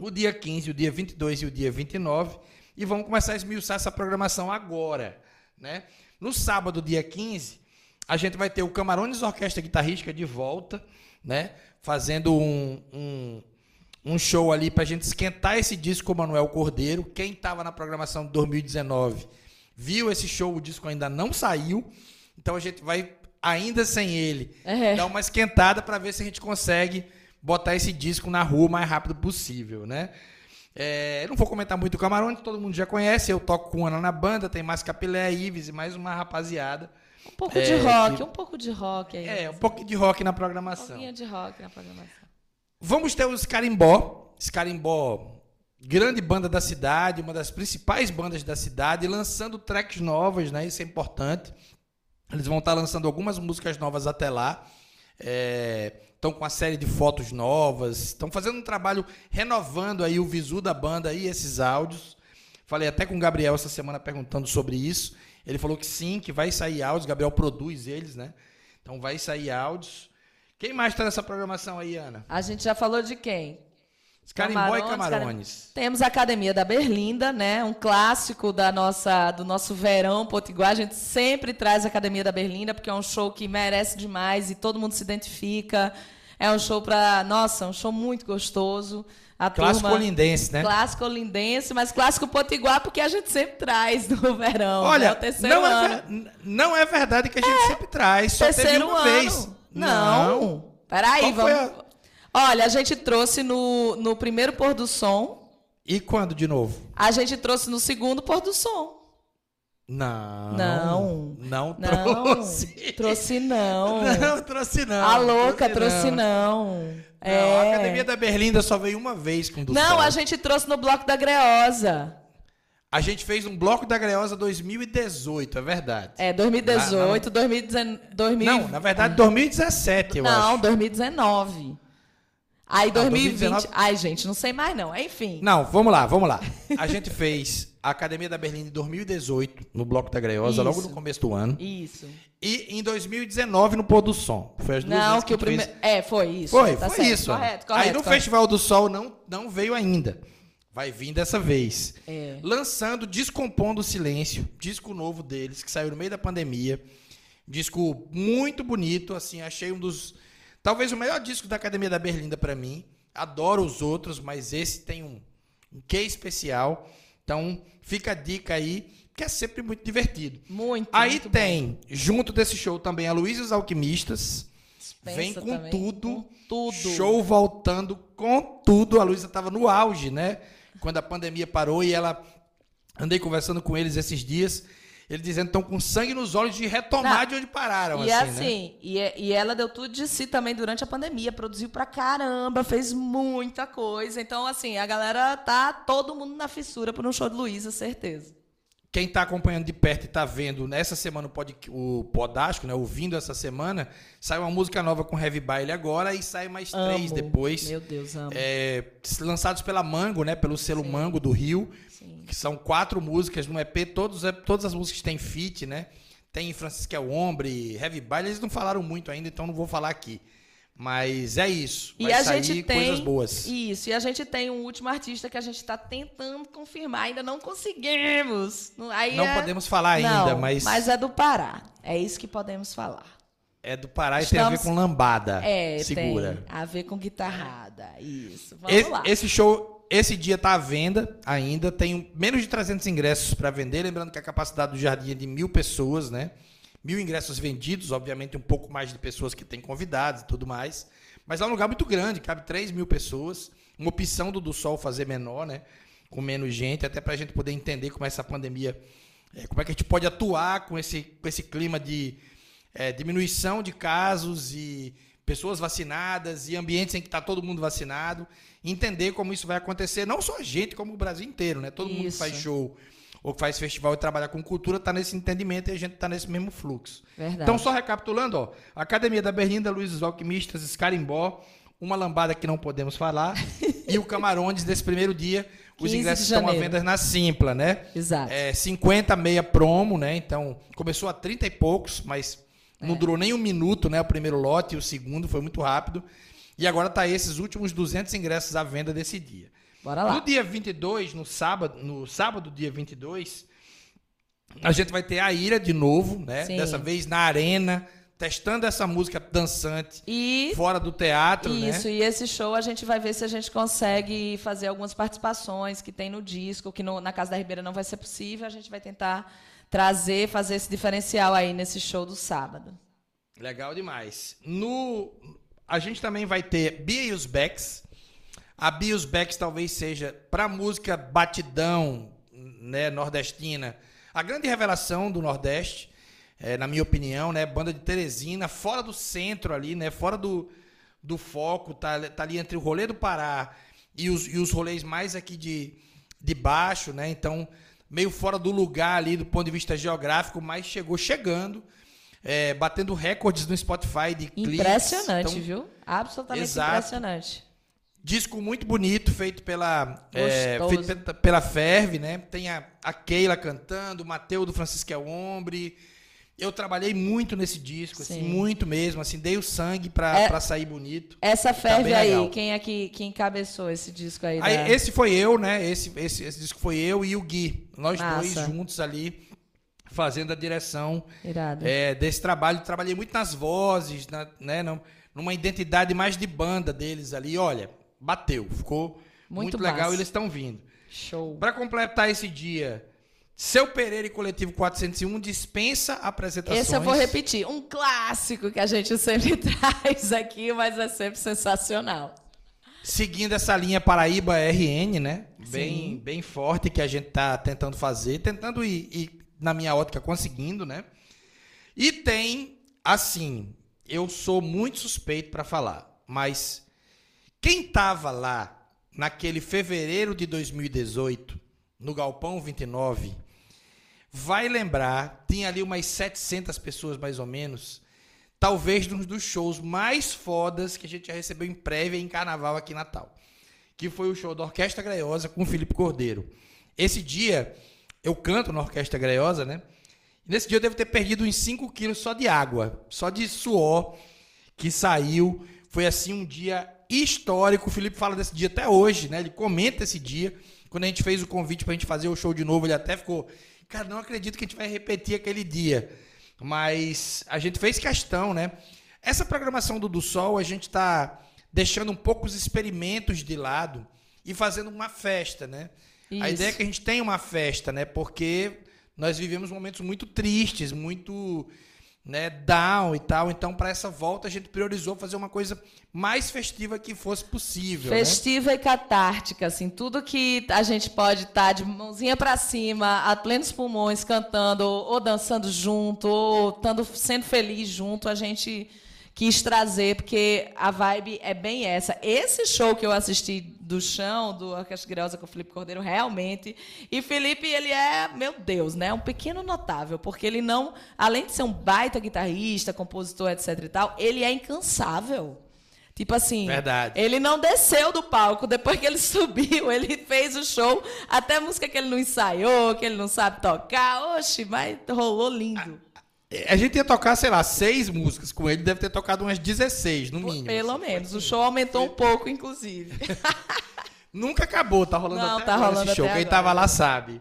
o dia 15, o dia 22 e o dia 29, e vamos começar a esmiuçar essa programação agora, né? No sábado, dia 15, a gente vai ter o Camarões Orquestra Guitarrística de volta, né? Fazendo um, um, um show ali para a gente esquentar esse disco com o Manuel Cordeiro. Quem estava na programação de 2019 viu esse show, o disco ainda não saiu. Então a gente vai, ainda sem ele, É. dar uma esquentada para ver se a gente consegue botar esse disco na rua o mais rápido possível, né? É, não vou comentar muito o Camarões, todo mundo já conhece. Eu toco com Ana na banda, tem mais Capilé, Ives e mais uma rapaziada. Um pouco É, de rock, que- um pouco de rock aí. É, um pouquinho de rock na Um programação. pouquinho de rock na programação. Vamos ter os Carimbó. Carimbó, grande banda da cidade, uma das principais bandas da cidade, lançando tracks novas, né? Isso é importante. Eles vão estar lançando algumas músicas novas até lá. Estão com uma série de fotos novas. Estão fazendo um trabalho renovando aí o visu da banda e esses áudios. Falei até com o Gabriel essa semana perguntando sobre isso. Ele falou que sim, que vai sair áudios. Gabriel produz eles, né? Então vai sair áudios. Quem mais está nessa programação aí, Ana? A gente já falou de quem? Carimbó e Camarões, Camarões. Temos a Academia da Berlinda, né? Um clássico da nossa, do nosso verão potiguar. A gente sempre traz a Academia da Berlinda, porque é um show que merece demais e todo mundo se identifica. É um show para, nossa, um show muito gostoso. A Clássico turma, olindense, né? Clássico olindense, mas clássico potiguar porque a gente sempre traz no verão. Olha, é o terceiro não, ano. é, ver- não é verdade que a gente sempre traz. Só teve uma ano. vez. Não. Peraí, Qual foi vamos. Olha, a gente trouxe no, no primeiro pôr do som. E quando de novo? A gente trouxe no segundo pôr do som. Não. Não. Não Não, trouxe. trouxe não. Não, trouxe não. a louca trouxe não. Não, É. a Academia da Berlinda só veio uma vez com o do Não, Sol. a gente trouxe no bloco da Greosa. A gente fez um bloco da Greosa 2018, é verdade. É, 2018, 2019. 2000... Não, na verdade, 2017, eu Não, acho. 2019. Aí Não, 2020. 2019 Ai, gente, não sei mais não. Enfim. Não, vamos lá, vamos lá. A gente fez a Academia da Berlim em 2018, no Bloco da Greiosa, logo Isso. no começo do ano. Isso. E em 2019, no Pôr do Som. Foi as duas Não, vezes que o primeiro. É, foi isso. Foi, tá foi certo. isso. Correto, correto. Aí no correto. Festival do Sol não, não veio ainda. Vai vir dessa vez. É. Lançando Descompondo o Silêncio, disco novo deles, que saiu no meio da pandemia. Disco muito bonito, assim, achei um dos. Talvez o melhor disco da Academia da Berlinda pra mim. Adoro os outros, mas esse tem um, um quê especial. Então, fica a dica aí, que é sempre muito divertido. Muito. Aí muito tem, junto desse show também, a Luísa e os Alquimistas. Dispensa Vem com também. tudo. Com tudo. Show voltando com tudo. A Luísa estava no auge, né? Quando a pandemia parou e ela. Andei conversando com eles esses dias. Eles dizendo que estão com sangue nos olhos de retomar Não. de onde pararam. E assim, assim, né? e, e ela deu tudo de si também durante a pandemia, produziu pra caramba, fez muita coisa. Então, assim, a galera tá todo mundo na fissura por um show de Luísa, certeza. Quem está acompanhando de perto e está vendo nessa semana o, pod, o Podástico, né? Ouvindo essa semana, sai uma música nova com Heavy Baile agora e sai mais três Amo. depois. Meu Deus, amo. É, lançados pela Mango, né? Pelo selo Sim. Mango do Rio. Sim. que são quatro músicas no EP, todos, todas as músicas têm feat, né? Tem Francisca El Hombre, Heavy Baile, eles não falaram muito ainda, então não vou falar aqui. Mas é isso. E Vai a sair gente tem coisas boas. Isso, e a gente tem um último artista que a gente está tentando confirmar, ainda não conseguimos. Não- Aí Não é- podemos falar ainda, Não, mas, mas é do Pará. É isso que podemos falar. é do Pará e tem a ver com lambada. É, Segura. tem a ver com guitarrada. Isso. Vamos Esse, lá. esse show, esse dia tá à venda ainda. Tem menos de 300 ingressos para vender. Lembrando que a capacidade do jardim é de mil pessoas, né? Mil ingressos vendidos, obviamente um pouco mais de pessoas que têm convidados e tudo mais. Mas é um lugar muito grande, cabe 3 mil pessoas. Uma opção do do Sol fazer menor, né? Com menos gente, até para a gente poder entender como essa pandemia, é, como é que a gente pode atuar com esse, com esse clima de é, diminuição de casos e pessoas vacinadas e ambientes em que está todo mundo vacinado, entender como isso vai acontecer, não só a gente, como o Brasil inteiro, né? Todo mundo que Isso. faz show ou que faz festival e trabalha com cultura está nesse entendimento e a gente está nesse mesmo fluxo. Verdade. Então, só recapitulando, ó, Academia da Berlinda, Luiz Alquimistas, Scarimbó, uma lambada que não podemos falar, e o Camarones desse primeiro dia. Os 15 de ingressos estão à venda na Simpla, né? Exato. É, 50 meia promo, né? Então, começou a 30 e poucos, mas É. não durou nem um minuto, né? O primeiro lote e o segundo foi muito rápido. E agora tá esses últimos 200 ingressos à venda desse dia. Bora lá. No dia 22, no sábado, no sábado, dia 22, a gente vai ter a Ira de novo, né? Sim. Dessa vez na arena, testando essa música dançante E fora do teatro, isso, né? e esse show a gente vai ver se a gente consegue fazer algumas participações que tem no disco, que no- na Casa da Ribeira não vai ser possível. A gente vai tentar trazer, fazer esse diferencial aí nesse show do sábado. Legal demais. No, a gente também vai ter Bia e os Becks. A Bia e os Becks talvez seja para música batidão, né, nordestina, a grande revelação do Nordeste, é, na minha opinião, né, banda de Teresina, fora do centro ali, né, fora do, do foco, tá, tá ali entre o rolê do Pará e os, e os rolês mais aqui de, de baixo, né, então meio fora do lugar ali do ponto de vista geográfico, mas chegou chegando, é, batendo recordes no Spotify de cliques. Impressionante, Então, viu? Absolutamente Exato. impressionante. Disco muito bonito, feito pela, é, feito pe- pela Ferve, né? Tem a, a Keila cantando, o Mateu do Francisco El Hombre. Eu trabalhei muito nesse disco, assim, Sim. muito mesmo, assim, dei o sangue pra, É- pra sair bonito. Essa ferve bem aí, legal. quem é que, que encabeçou esse disco aí? Aí, da- esse foi eu, né? Esse, esse, esse disco foi eu e o Gui. Nós dois Massa. juntos ali, fazendo a direção é, desse trabalho. Trabalhei muito nas vozes, na- né, num- numa identidade mais de banda deles ali. Olha, bateu, ficou muito, Muito legal e eles estão vindo. Show. Para completar esse dia, Seu Pereira e Coletivo 401 dispensa apresentações. Esse eu vou repetir. Um clássico que a gente sempre traz aqui, mas é sempre sensacional. Seguindo essa linha Paraíba RN, né? Bem, Sim. bem forte que a gente tá tentando fazer, tentando ir, ir, na minha ótica, conseguindo, né? E tem, assim, eu sou muito suspeito para falar, mas quem tava lá naquele fevereiro de 2018, no Galpão 29, vai lembrar, tinha ali umas 700 pessoas mais ou menos, talvez um dos shows mais fodas que a gente já recebeu em prévia em carnaval aqui em Natal. Que foi o show da Orquestra Greiosa com o Felipe Cordeiro. Esse dia, eu canto na Orquestra Greiosa, né? E nesse dia eu devo ter perdido uns 5 quilos só de água, só de suor que saiu. Foi assim um dia histórico. O Felipe fala desse dia até hoje, né? Ele comenta esse dia. Quando a gente fez o convite pra gente fazer o show de novo, ele até ficou. Cara, não acredito que a gente vai repetir aquele dia. Mas a gente fez questão, né? Essa programação do Do Sol, a gente está deixando um pouco os experimentos de lado e fazendo uma festa, né? Isso. A ideia é que a gente tenha uma festa, né? Porque nós vivemos momentos muito tristes, muito né, down e tal. Então, para essa volta, a gente priorizou fazer uma coisa mais festiva que fosse possível. Né? Festiva né? e catártica, assim, tudo que a gente pode estar tá de mãozinha para cima, a plenos pulmões, cantando, ou dançando junto, ou tando, sendo feliz junto, a gente quis trazer, porque a vibe é bem essa. Esse show que eu assisti do chão, do Orquestra Griosa com o Felipe Cordeiro, realmente. E Felipe, ele é, meu Deus, né? Um pequeno notável, porque ele não, além de ser um baita guitarrista, compositor, etc e tal, ele é incansável. Tipo assim, Verdade. ele não desceu do palco depois que ele subiu, ele fez o show, até música que ele não ensaiou, que ele não sabe tocar. Oxe, mas rolou lindo. A gente ia tocar, sei lá, seis músicas com ele, deve ter tocado umas 16, no mínimo. Pelo assim. menos. O show aumentou um pouco, inclusive. Nunca acabou, tá rolando Não, até tá rolando esse show. Quem agora. tava lá sabe.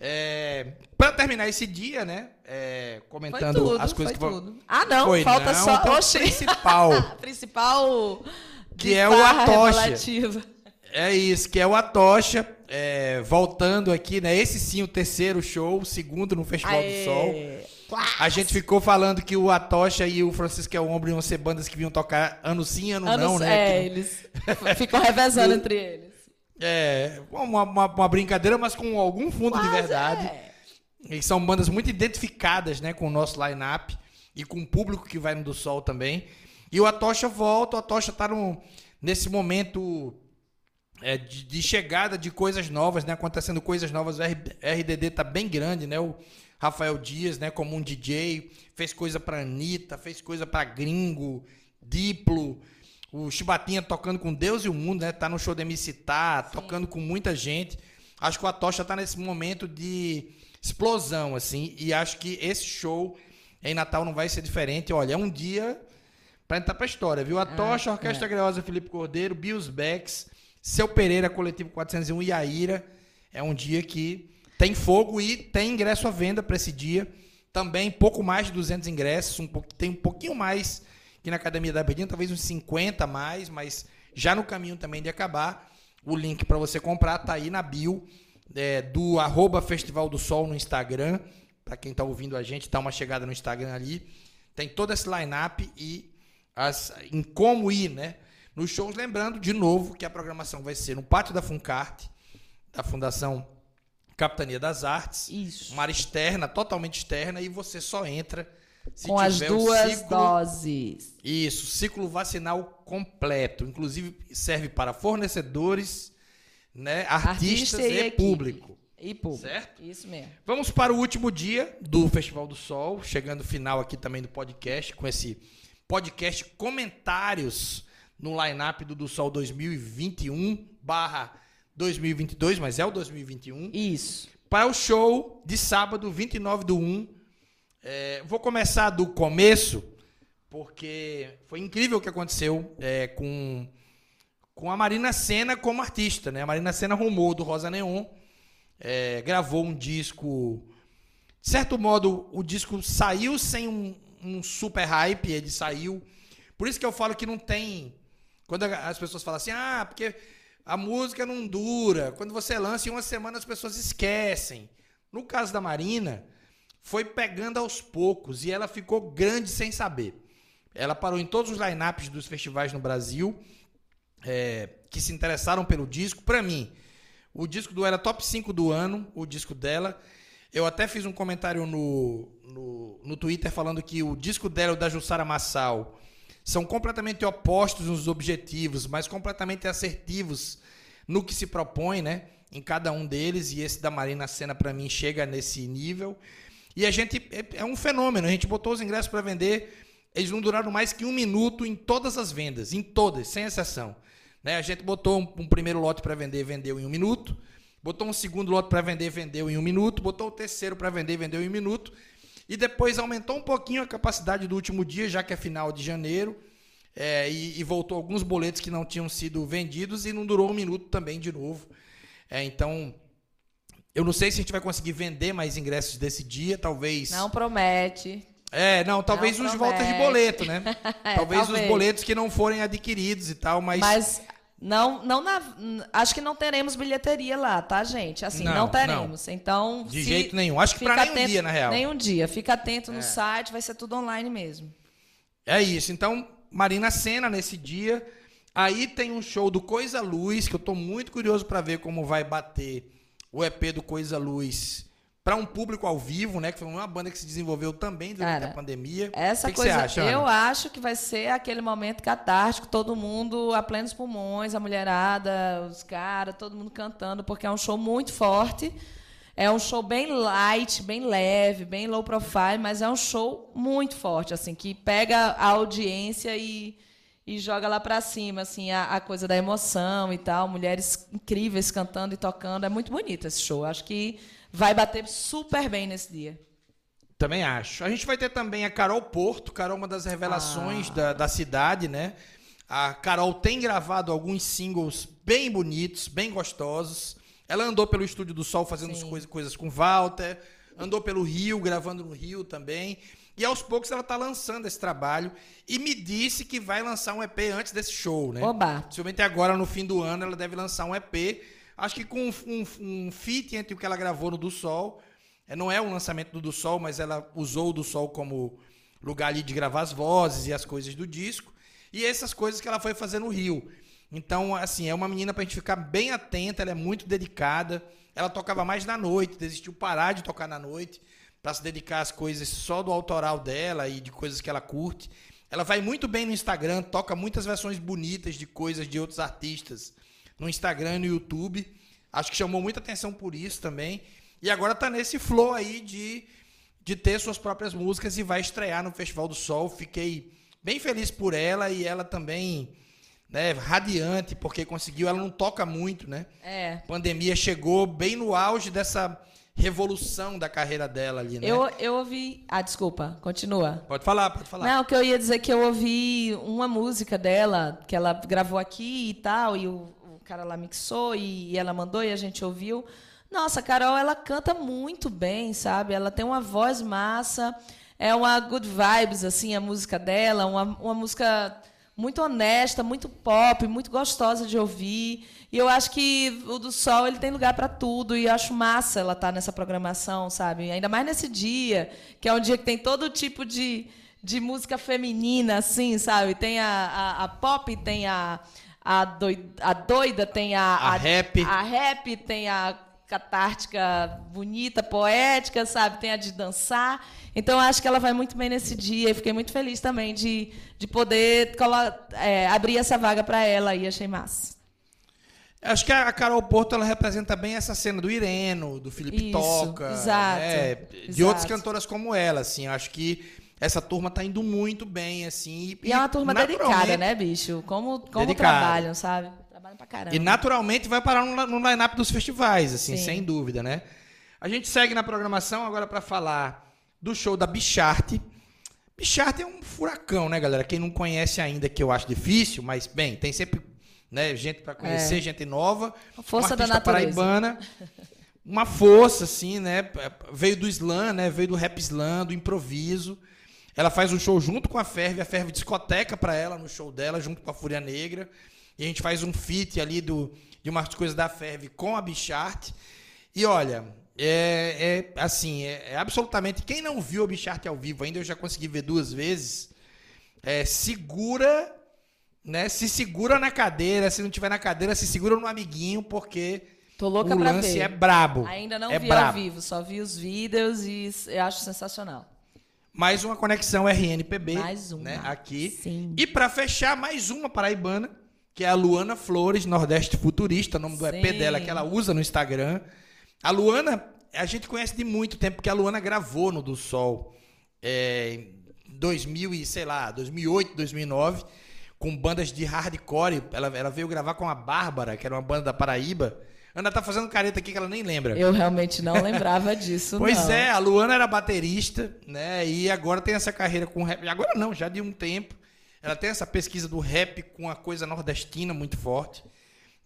É, para terminar esse dia, né? É, comentando tudo, as coisas que vão. Ah, não, foi, falta não, só. Então, Oxi. principal. principal. Que é o Atocha. É isso, que é o Atocha. É, voltando aqui, né? Esse sim, o terceiro show, o segundo no Festival Aê. do Sol. A gente ficou falando que o Atocha e o Francisco é o Ombro iam ser bandas que vinham tocar ano sim, ano, ano não, né? É, que... eles ficam revezando entre eles. É, uma, uma, uma, brincadeira, mas com algum fundo Quase de verdade. É. E são bandas muito identificadas né, com o nosso line-up e com o público que vai no do Sol também. E o Atocha volta, o Atocha está nesse momento é, de, de, chegada de coisas novas, né? Acontecendo coisas novas. O RDD tá bem grande, né? O Rafael Dias, né? Como um DJ, fez coisa pra Anitta, fez coisa pra Gringo, Diplo. O Chibatinha tocando com Deus e o mundo, né? Tá no show da MC Tá, tocando com muita gente. Acho que o Atocha tá nesse momento de explosão, assim. E acho que esse show em Natal não vai ser diferente. Olha, é um dia pra entrar pra história, viu? A Tocha, ah, Orquestra é. Greosa Felipe Cordeiro, Bios Becks, Seu Pereira, Coletivo 401 e Aira. É um dia que tem fogo e tem ingresso à venda para esse dia. Também pouco mais de 200 ingressos, um pouco, tem um pouquinho mais que na Academia da Verdinha, talvez uns 50 mais, mas já no caminho também de acabar. O link para você comprar tá aí na bio é, do arroba Festival do Sol no Instagram. Para quem está ouvindo a gente, dá uma chegada no Instagram ali. Tem todo esse line-up e as, em como ir, né? Nos shows, lembrando de novo que a programação vai ser no Pátio da Funcarte, da Fundação Capitania das Artes. Isso. Uma área externa, totalmente externa, e você só entra se Com as duas ciclo, doses. Isso, ciclo vacinal completo. Inclusive serve para fornecedores, né, artistas Artista e, e público. E público. Certo? Isso mesmo. Vamos para o último dia do Festival do Sol, chegando ao final aqui também do podcast, com esse podcast comentários no line-up do, do Sol 2021 barra 2022, mas é o 2021. Isso. Para o show de sábado, 29 do 1. É, vou começar do começo, porque foi incrível o que aconteceu é, com, com a Marina Senna como artista. Né? A Marina Senna rumou do Rosa Neon, é, gravou um disco. De certo modo, o disco saiu sem um, um super hype, ele saiu. Por isso que eu falo que não tem. Quando as pessoas falam assim, ah, porque a música não dura. Quando você lança em uma semana as pessoas esquecem. No caso da Marina, foi pegando aos poucos e ela ficou grande sem saber. Ela parou em todos os lineups dos festivais no Brasil é, que se interessaram pelo disco. Para mim, o disco do era top 5 do ano, o disco dela. Eu até fiz um comentário no, no, no Twitter falando que o disco dela e o da Jussara Massal são completamente opostos nos objetivos, mas completamente assertivos no que se propõe, né? Em cada um deles, e esse da Marina Senna, para mim, chega nesse nível. E a gente. É, é um fenômeno. A gente botou os ingressos para vender eles não duraram mais que um minuto em todas as vendas, em todas, sem exceção. Né? A gente botou um, um primeiro lote para vender, vendeu em um minuto. Botou um segundo lote para vender, vendeu em um minuto. Botou o terceiro para vender, vendeu em um minuto. E depois aumentou um pouquinho a capacidade do último dia, já que é final de janeiro. É, e, e, voltou alguns boletos que não tinham sido vendidos e não durou um minuto também de novo. É, então, eu não sei se a gente vai conseguir vender mais ingressos desse dia, talvez. Não promete. É, não, talvez não os voltas de boleto, né? é, talvez, talvez, os boletos que não forem adquiridos e tal, mas. Mas não, não na, acho que não teremos bilheteria lá, tá, gente? Assim, não, não teremos. Não. Então. De jeito nenhum. Acho que para nenhum atento, dia, na real. Nenhum dia. Fica atento no é. site, vai ser tudo online mesmo. É isso. Então, Marina Senna nesse dia. Aí tem um show do Coisa Luz, que eu tô muito curioso para ver como vai bater o EP do Coisa Luz para um público ao vivo, né? Que foi uma banda que se desenvolveu também durante Cara, a pandemia. Essa que coisa, que acha, eu acho que vai ser aquele momento catártico, todo mundo a plenos pulmões, a mulherada, os caras, todo mundo cantando, porque é um show muito forte. É um show bem light, bem leve, bem low profile, mas é um show muito forte, assim, que pega a audiência e, e joga lá para cima, assim, a, a, coisa da emoção e tal. Mulheres incríveis cantando e tocando. É muito bonito esse show. Acho que vai bater super bem nesse dia. Também acho. A gente vai ter também a Carol Porto. Carol, uma das revelações ah. da, da cidade, né? A Carol tem gravado alguns singles bem bonitos, bem gostosos. Ela andou pelo Estúdio do Sol fazendo coisas, coisas com Walter, andou pelo Rio, gravando no Rio também. E aos poucos ela está lançando esse trabalho e me disse que vai lançar um EP antes desse show, né? Oba. Possivelmente agora, no fim do ano, ela deve lançar um EP Acho que com um, um, feat entre o que ela gravou no Do Sol, é, não é um lançamento do Do Sol, mas ela usou o Do Sol como lugar ali de gravar as vozes e as coisas do disco. E essas coisas que ela foi fazer no Rio. Então, assim, é uma menina pra gente ficar bem atenta, ela é muito dedicada. Ela tocava mais na noite, desistiu parar de tocar na noite para se dedicar às coisas só do autoral dela e de coisas que ela curte. Ela vai muito bem no Instagram, toca muitas versões bonitas de coisas de outros artistas no Instagram e no YouTube. Acho que chamou muita atenção por isso também. E agora tá nesse flow aí de, de ter suas próprias músicas e vai estrear no Festival do Sol. Fiquei bem feliz por ela e ela também, né, radiante, porque conseguiu. Ela não toca muito, né? É. Pandemia chegou bem no auge dessa revolução da carreira dela ali, né? Eu, eu ouvi. Ah, desculpa, continua. Pode falar, pode falar. Não, que eu ia dizer que eu ouvi uma música dela, que ela gravou aqui e tal, e o, cara lá mixou e, ela mandou e a gente ouviu. Nossa, a Carol, ela canta muito bem, sabe? Ela tem uma voz massa, é uma good vibes, assim, a música dela, uma, uma música muito honesta, muito pop, muito gostosa de ouvir. E eu acho que o do Sol ele tem lugar para tudo e eu acho massa ela estar tá nessa programação, sabe? Ainda mais nesse dia, que é um dia que tem todo tipo de, de música feminina, assim, sabe? Tem a, a, a pop, tem a a doida, a doida tem a, a, a rap. A rap tem a catártica bonita, poética, sabe? Tem a de dançar. Então, acho que ela vai muito bem nesse dia. E fiquei muito feliz também de, de poder é, abrir essa vaga para ela e achei massa. Acho que a Carol Porto ela representa bem essa cena do Ireno, do Felipe Isso, Toca, exato, né? de exato. outras cantoras como ela, assim. Acho que essa turma tá indo muito bem, assim. E, e é uma turma dedicada, né, bicho? Como, como trabalham, sabe? Trabalham pra caramba. E naturalmente vai parar no, no line-up dos festivais, assim, Sim. sem dúvida, né? A gente segue na programação agora para falar do show da Bicharte. Bicharte é um furacão, né, galera? Quem não conhece ainda, que eu acho difícil, mas, bem, tem sempre né, gente para conhecer, é. gente nova. A força da natureza. paraibana. Uma força, assim, né? Veio do slam, né? Veio do rap slam, do improviso. Ela faz um show junto com a Ferve, a Ferve discoteca para ela no show dela, junto com a Fúria Negra. E a gente faz um feat ali do, de umas coisas da Ferve com a Bichart. E olha, é, é assim, é, é, absolutamente. Quem não viu a Bichart ao vivo ainda, eu já consegui ver duas vezes. É, segura, né? Se segura na cadeira. Se não tiver na cadeira, se segura no amiguinho, porque Tô louca o lance ver. é brabo. Ainda não é vi brabo. ao vivo, só vi os vídeos e eu acho sensacional. Mais uma conexão RNPB. Mais uma. Né, aqui. Sim. E para fechar, mais uma paraibana, que é a Luana Flores, Nordeste Futurista, nome do Sim. EP dela, que ela usa no Instagram. A Luana, a gente conhece de muito tempo, porque a Luana gravou no Do Sol. É, 2000 e, sei lá, 2008, 2009, com bandas de hardcore. Ela, ela veio gravar com a Bárbara, que era uma banda da Paraíba. Ana tá fazendo careta aqui que ela nem lembra. Eu realmente não lembrava disso, Pois não. é, a Luana era baterista, né? E agora tem essa carreira com rap. Agora não, já de um tempo. Ela tem essa pesquisa do rap com a coisa nordestina muito forte.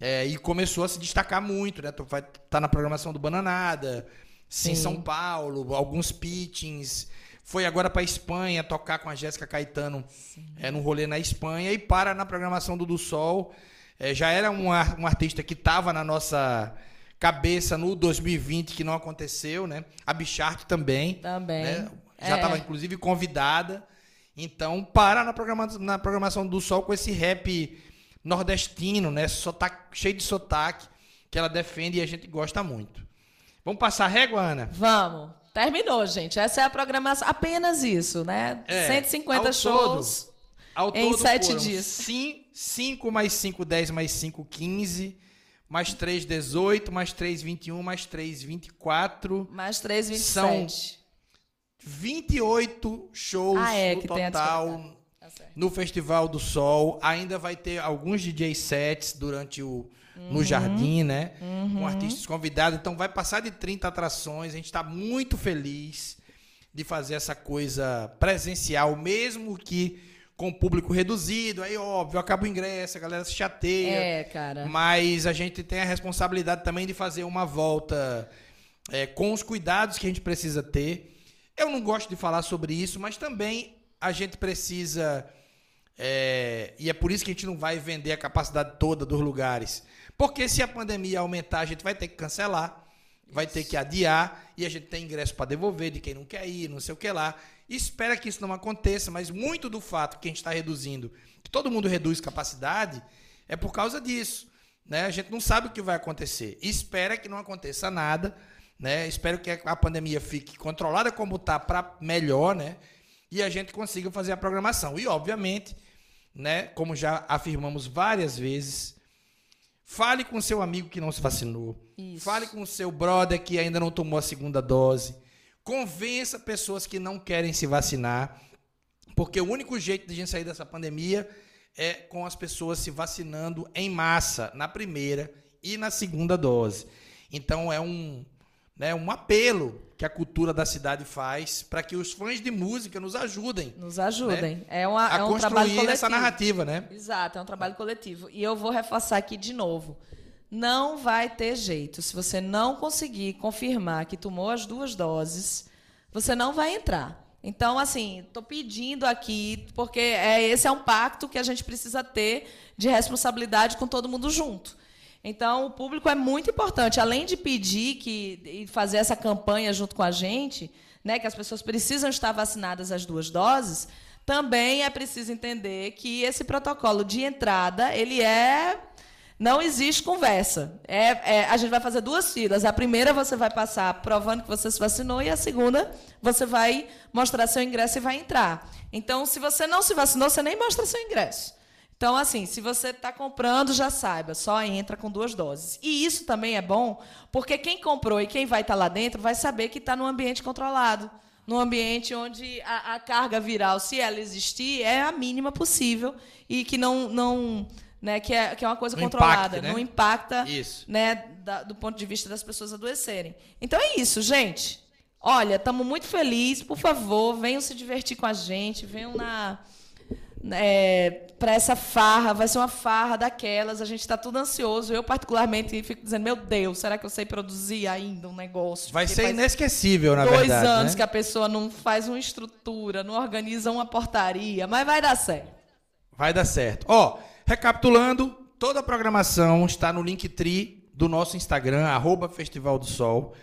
É, e começou a se destacar muito, né? Tu vai tá na programação do Bananada, sim. em São Paulo, alguns pitchings. Foi agora para Espanha tocar com a Jéssica Caetano é, num rolê na Espanha e para na programação do Do Sol. É, já era um, um artista que estava na nossa cabeça no 2020 que não aconteceu, né? A Bichart também. Também. Né? Já estava, é. inclusive, convidada. Então, para na programação, na programação do Sol com esse rap nordestino, né? Sotaque, cheio de sotaque, que ela defende e a gente gosta muito. Vamos passar a régua, Ana? Vamos. Terminou, gente. Essa é a programação. Apenas isso, né? É, 150 shows todo, em sete dias. 5 mais 5, 10 mais 5, 15 mais 3, 18, mais 3, 21, mais 3, 24. Mais 3, 27. São 28 shows ah, é, no total tá no Festival do Sol. Ainda vai ter alguns DJ sets durante o uhum. no jardim, né? Uhum. Com artistas convidados. Então vai passar de 30 atrações. A gente está muito feliz de fazer essa coisa presencial, mesmo que com público reduzido. Aí, óbvio, acaba o ingresso, a galera se chateia. É, cara. Mas a gente tem a responsabilidade também de fazer uma volta é, com os cuidados que a gente precisa ter. Eu não gosto de falar sobre isso, mas também a gente precisa. É, e é por isso que a gente não vai vender a capacidade toda dos lugares. Porque se a pandemia aumentar, a gente vai ter que cancelar, vai ter que adiar, e a gente tem ingresso para devolver de quem não quer ir, não sei o que lá. Espera que isso não aconteça, mas muito do fato que a gente está reduzindo, que todo mundo reduz capacidade, é por causa disso. Né? A gente não sabe o que vai acontecer. espera que não aconteça nada né? Espero que a pandemia fique controlada como está para melhor, né? E a gente consiga fazer a programação. E, obviamente, né, como já afirmamos várias vezes, fale com seu amigo que não se vacinou. Isso. Fale com seu brother que ainda não tomou a segunda dose. Convença pessoas que não querem se vacinar. Porque o único jeito de a gente sair dessa pandemia é com as pessoas se vacinando em massa, na primeira e na segunda dose. Então é um, né, um apelo que a cultura da cidade faz para que os fãs de música nos ajudem. Nos ajudem. Né, é, uma, a é um trabalho coletivo. essa narrativa, né? Exato, é um trabalho coletivo. E eu vou reforçar aqui de novo. Não vai ter jeito. Se você não conseguir confirmar que tomou as duas doses, você não vai entrar. Então, assim, estou pedindo aqui, porque é, esse é um pacto que a gente precisa ter de responsabilidade com todo mundo junto. Então, o público é muito importante. Além de pedir que, e fazer essa campanha junto com a gente, né, que as pessoas precisam estar vacinadas as duas doses, também é preciso entender que esse protocolo de entrada, ele é não existe conversa. É, é, a gente vai fazer duas filas. A primeira você vai passar provando que você se vacinou e a segunda você vai mostrar seu ingresso e vai entrar. Então, se você não se vacinou, você nem mostra seu ingresso. Então, assim, se você está comprando, já saiba, só entra com duas doses. E isso também é bom, porque quem comprou e quem vai estar tá lá dentro vai saber que está num ambiente controlado. Num ambiente onde a, a, carga viral, se ela existir, é a mínima possível e que não. não né, que, é, que é uma coisa não controlada. Impacte, né? Não impacta isso. Né, da, do ponto de vista das pessoas adoecerem. Então é isso, gente. Olha, estamos muito felizes. Por favor, venham se divertir com a gente. Venham na é, para essa farra, vai ser uma farra daquelas, a gente está tudo ansioso. Eu, particularmente, fico dizendo, meu Deus, será que eu sei produzir ainda um negócio? Vai ser inesquecível, na dois verdade. Dois anos né? que a pessoa não faz uma estrutura, não organiza uma portaria, mas vai dar certo. Vai dar certo. Ó, recapitulando, toda a programação está no Linktree do nosso Instagram, arroba Festival do Sol.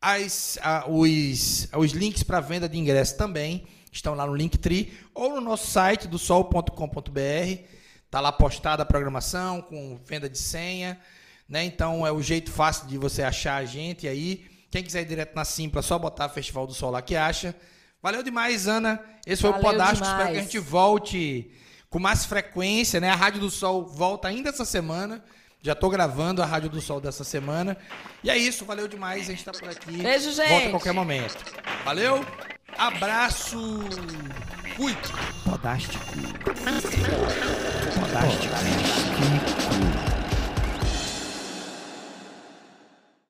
As, a, os, os links para venda de ingresso também estão lá no Linktree ou no nosso site do sol.com.br. Tá lá postada a programação com venda de senha, né? Então é o jeito fácil de você achar a gente aí. Quem quiser ir direto na Simpla, só botar Festival do Sol lá que acha. Valeu demais, Ana. Esse foi Valeu o Podástico. Espero que a gente volte com mais frequência, né? A Rádio do Sol volta ainda essa semana. Já estou gravando a Rádio do Sol dessa semana. E é isso, valeu demais. A gente está por aqui. Beijo, gente. Volta a qualquer momento. Valeu, abraço. Fui! Podástico. Podástico.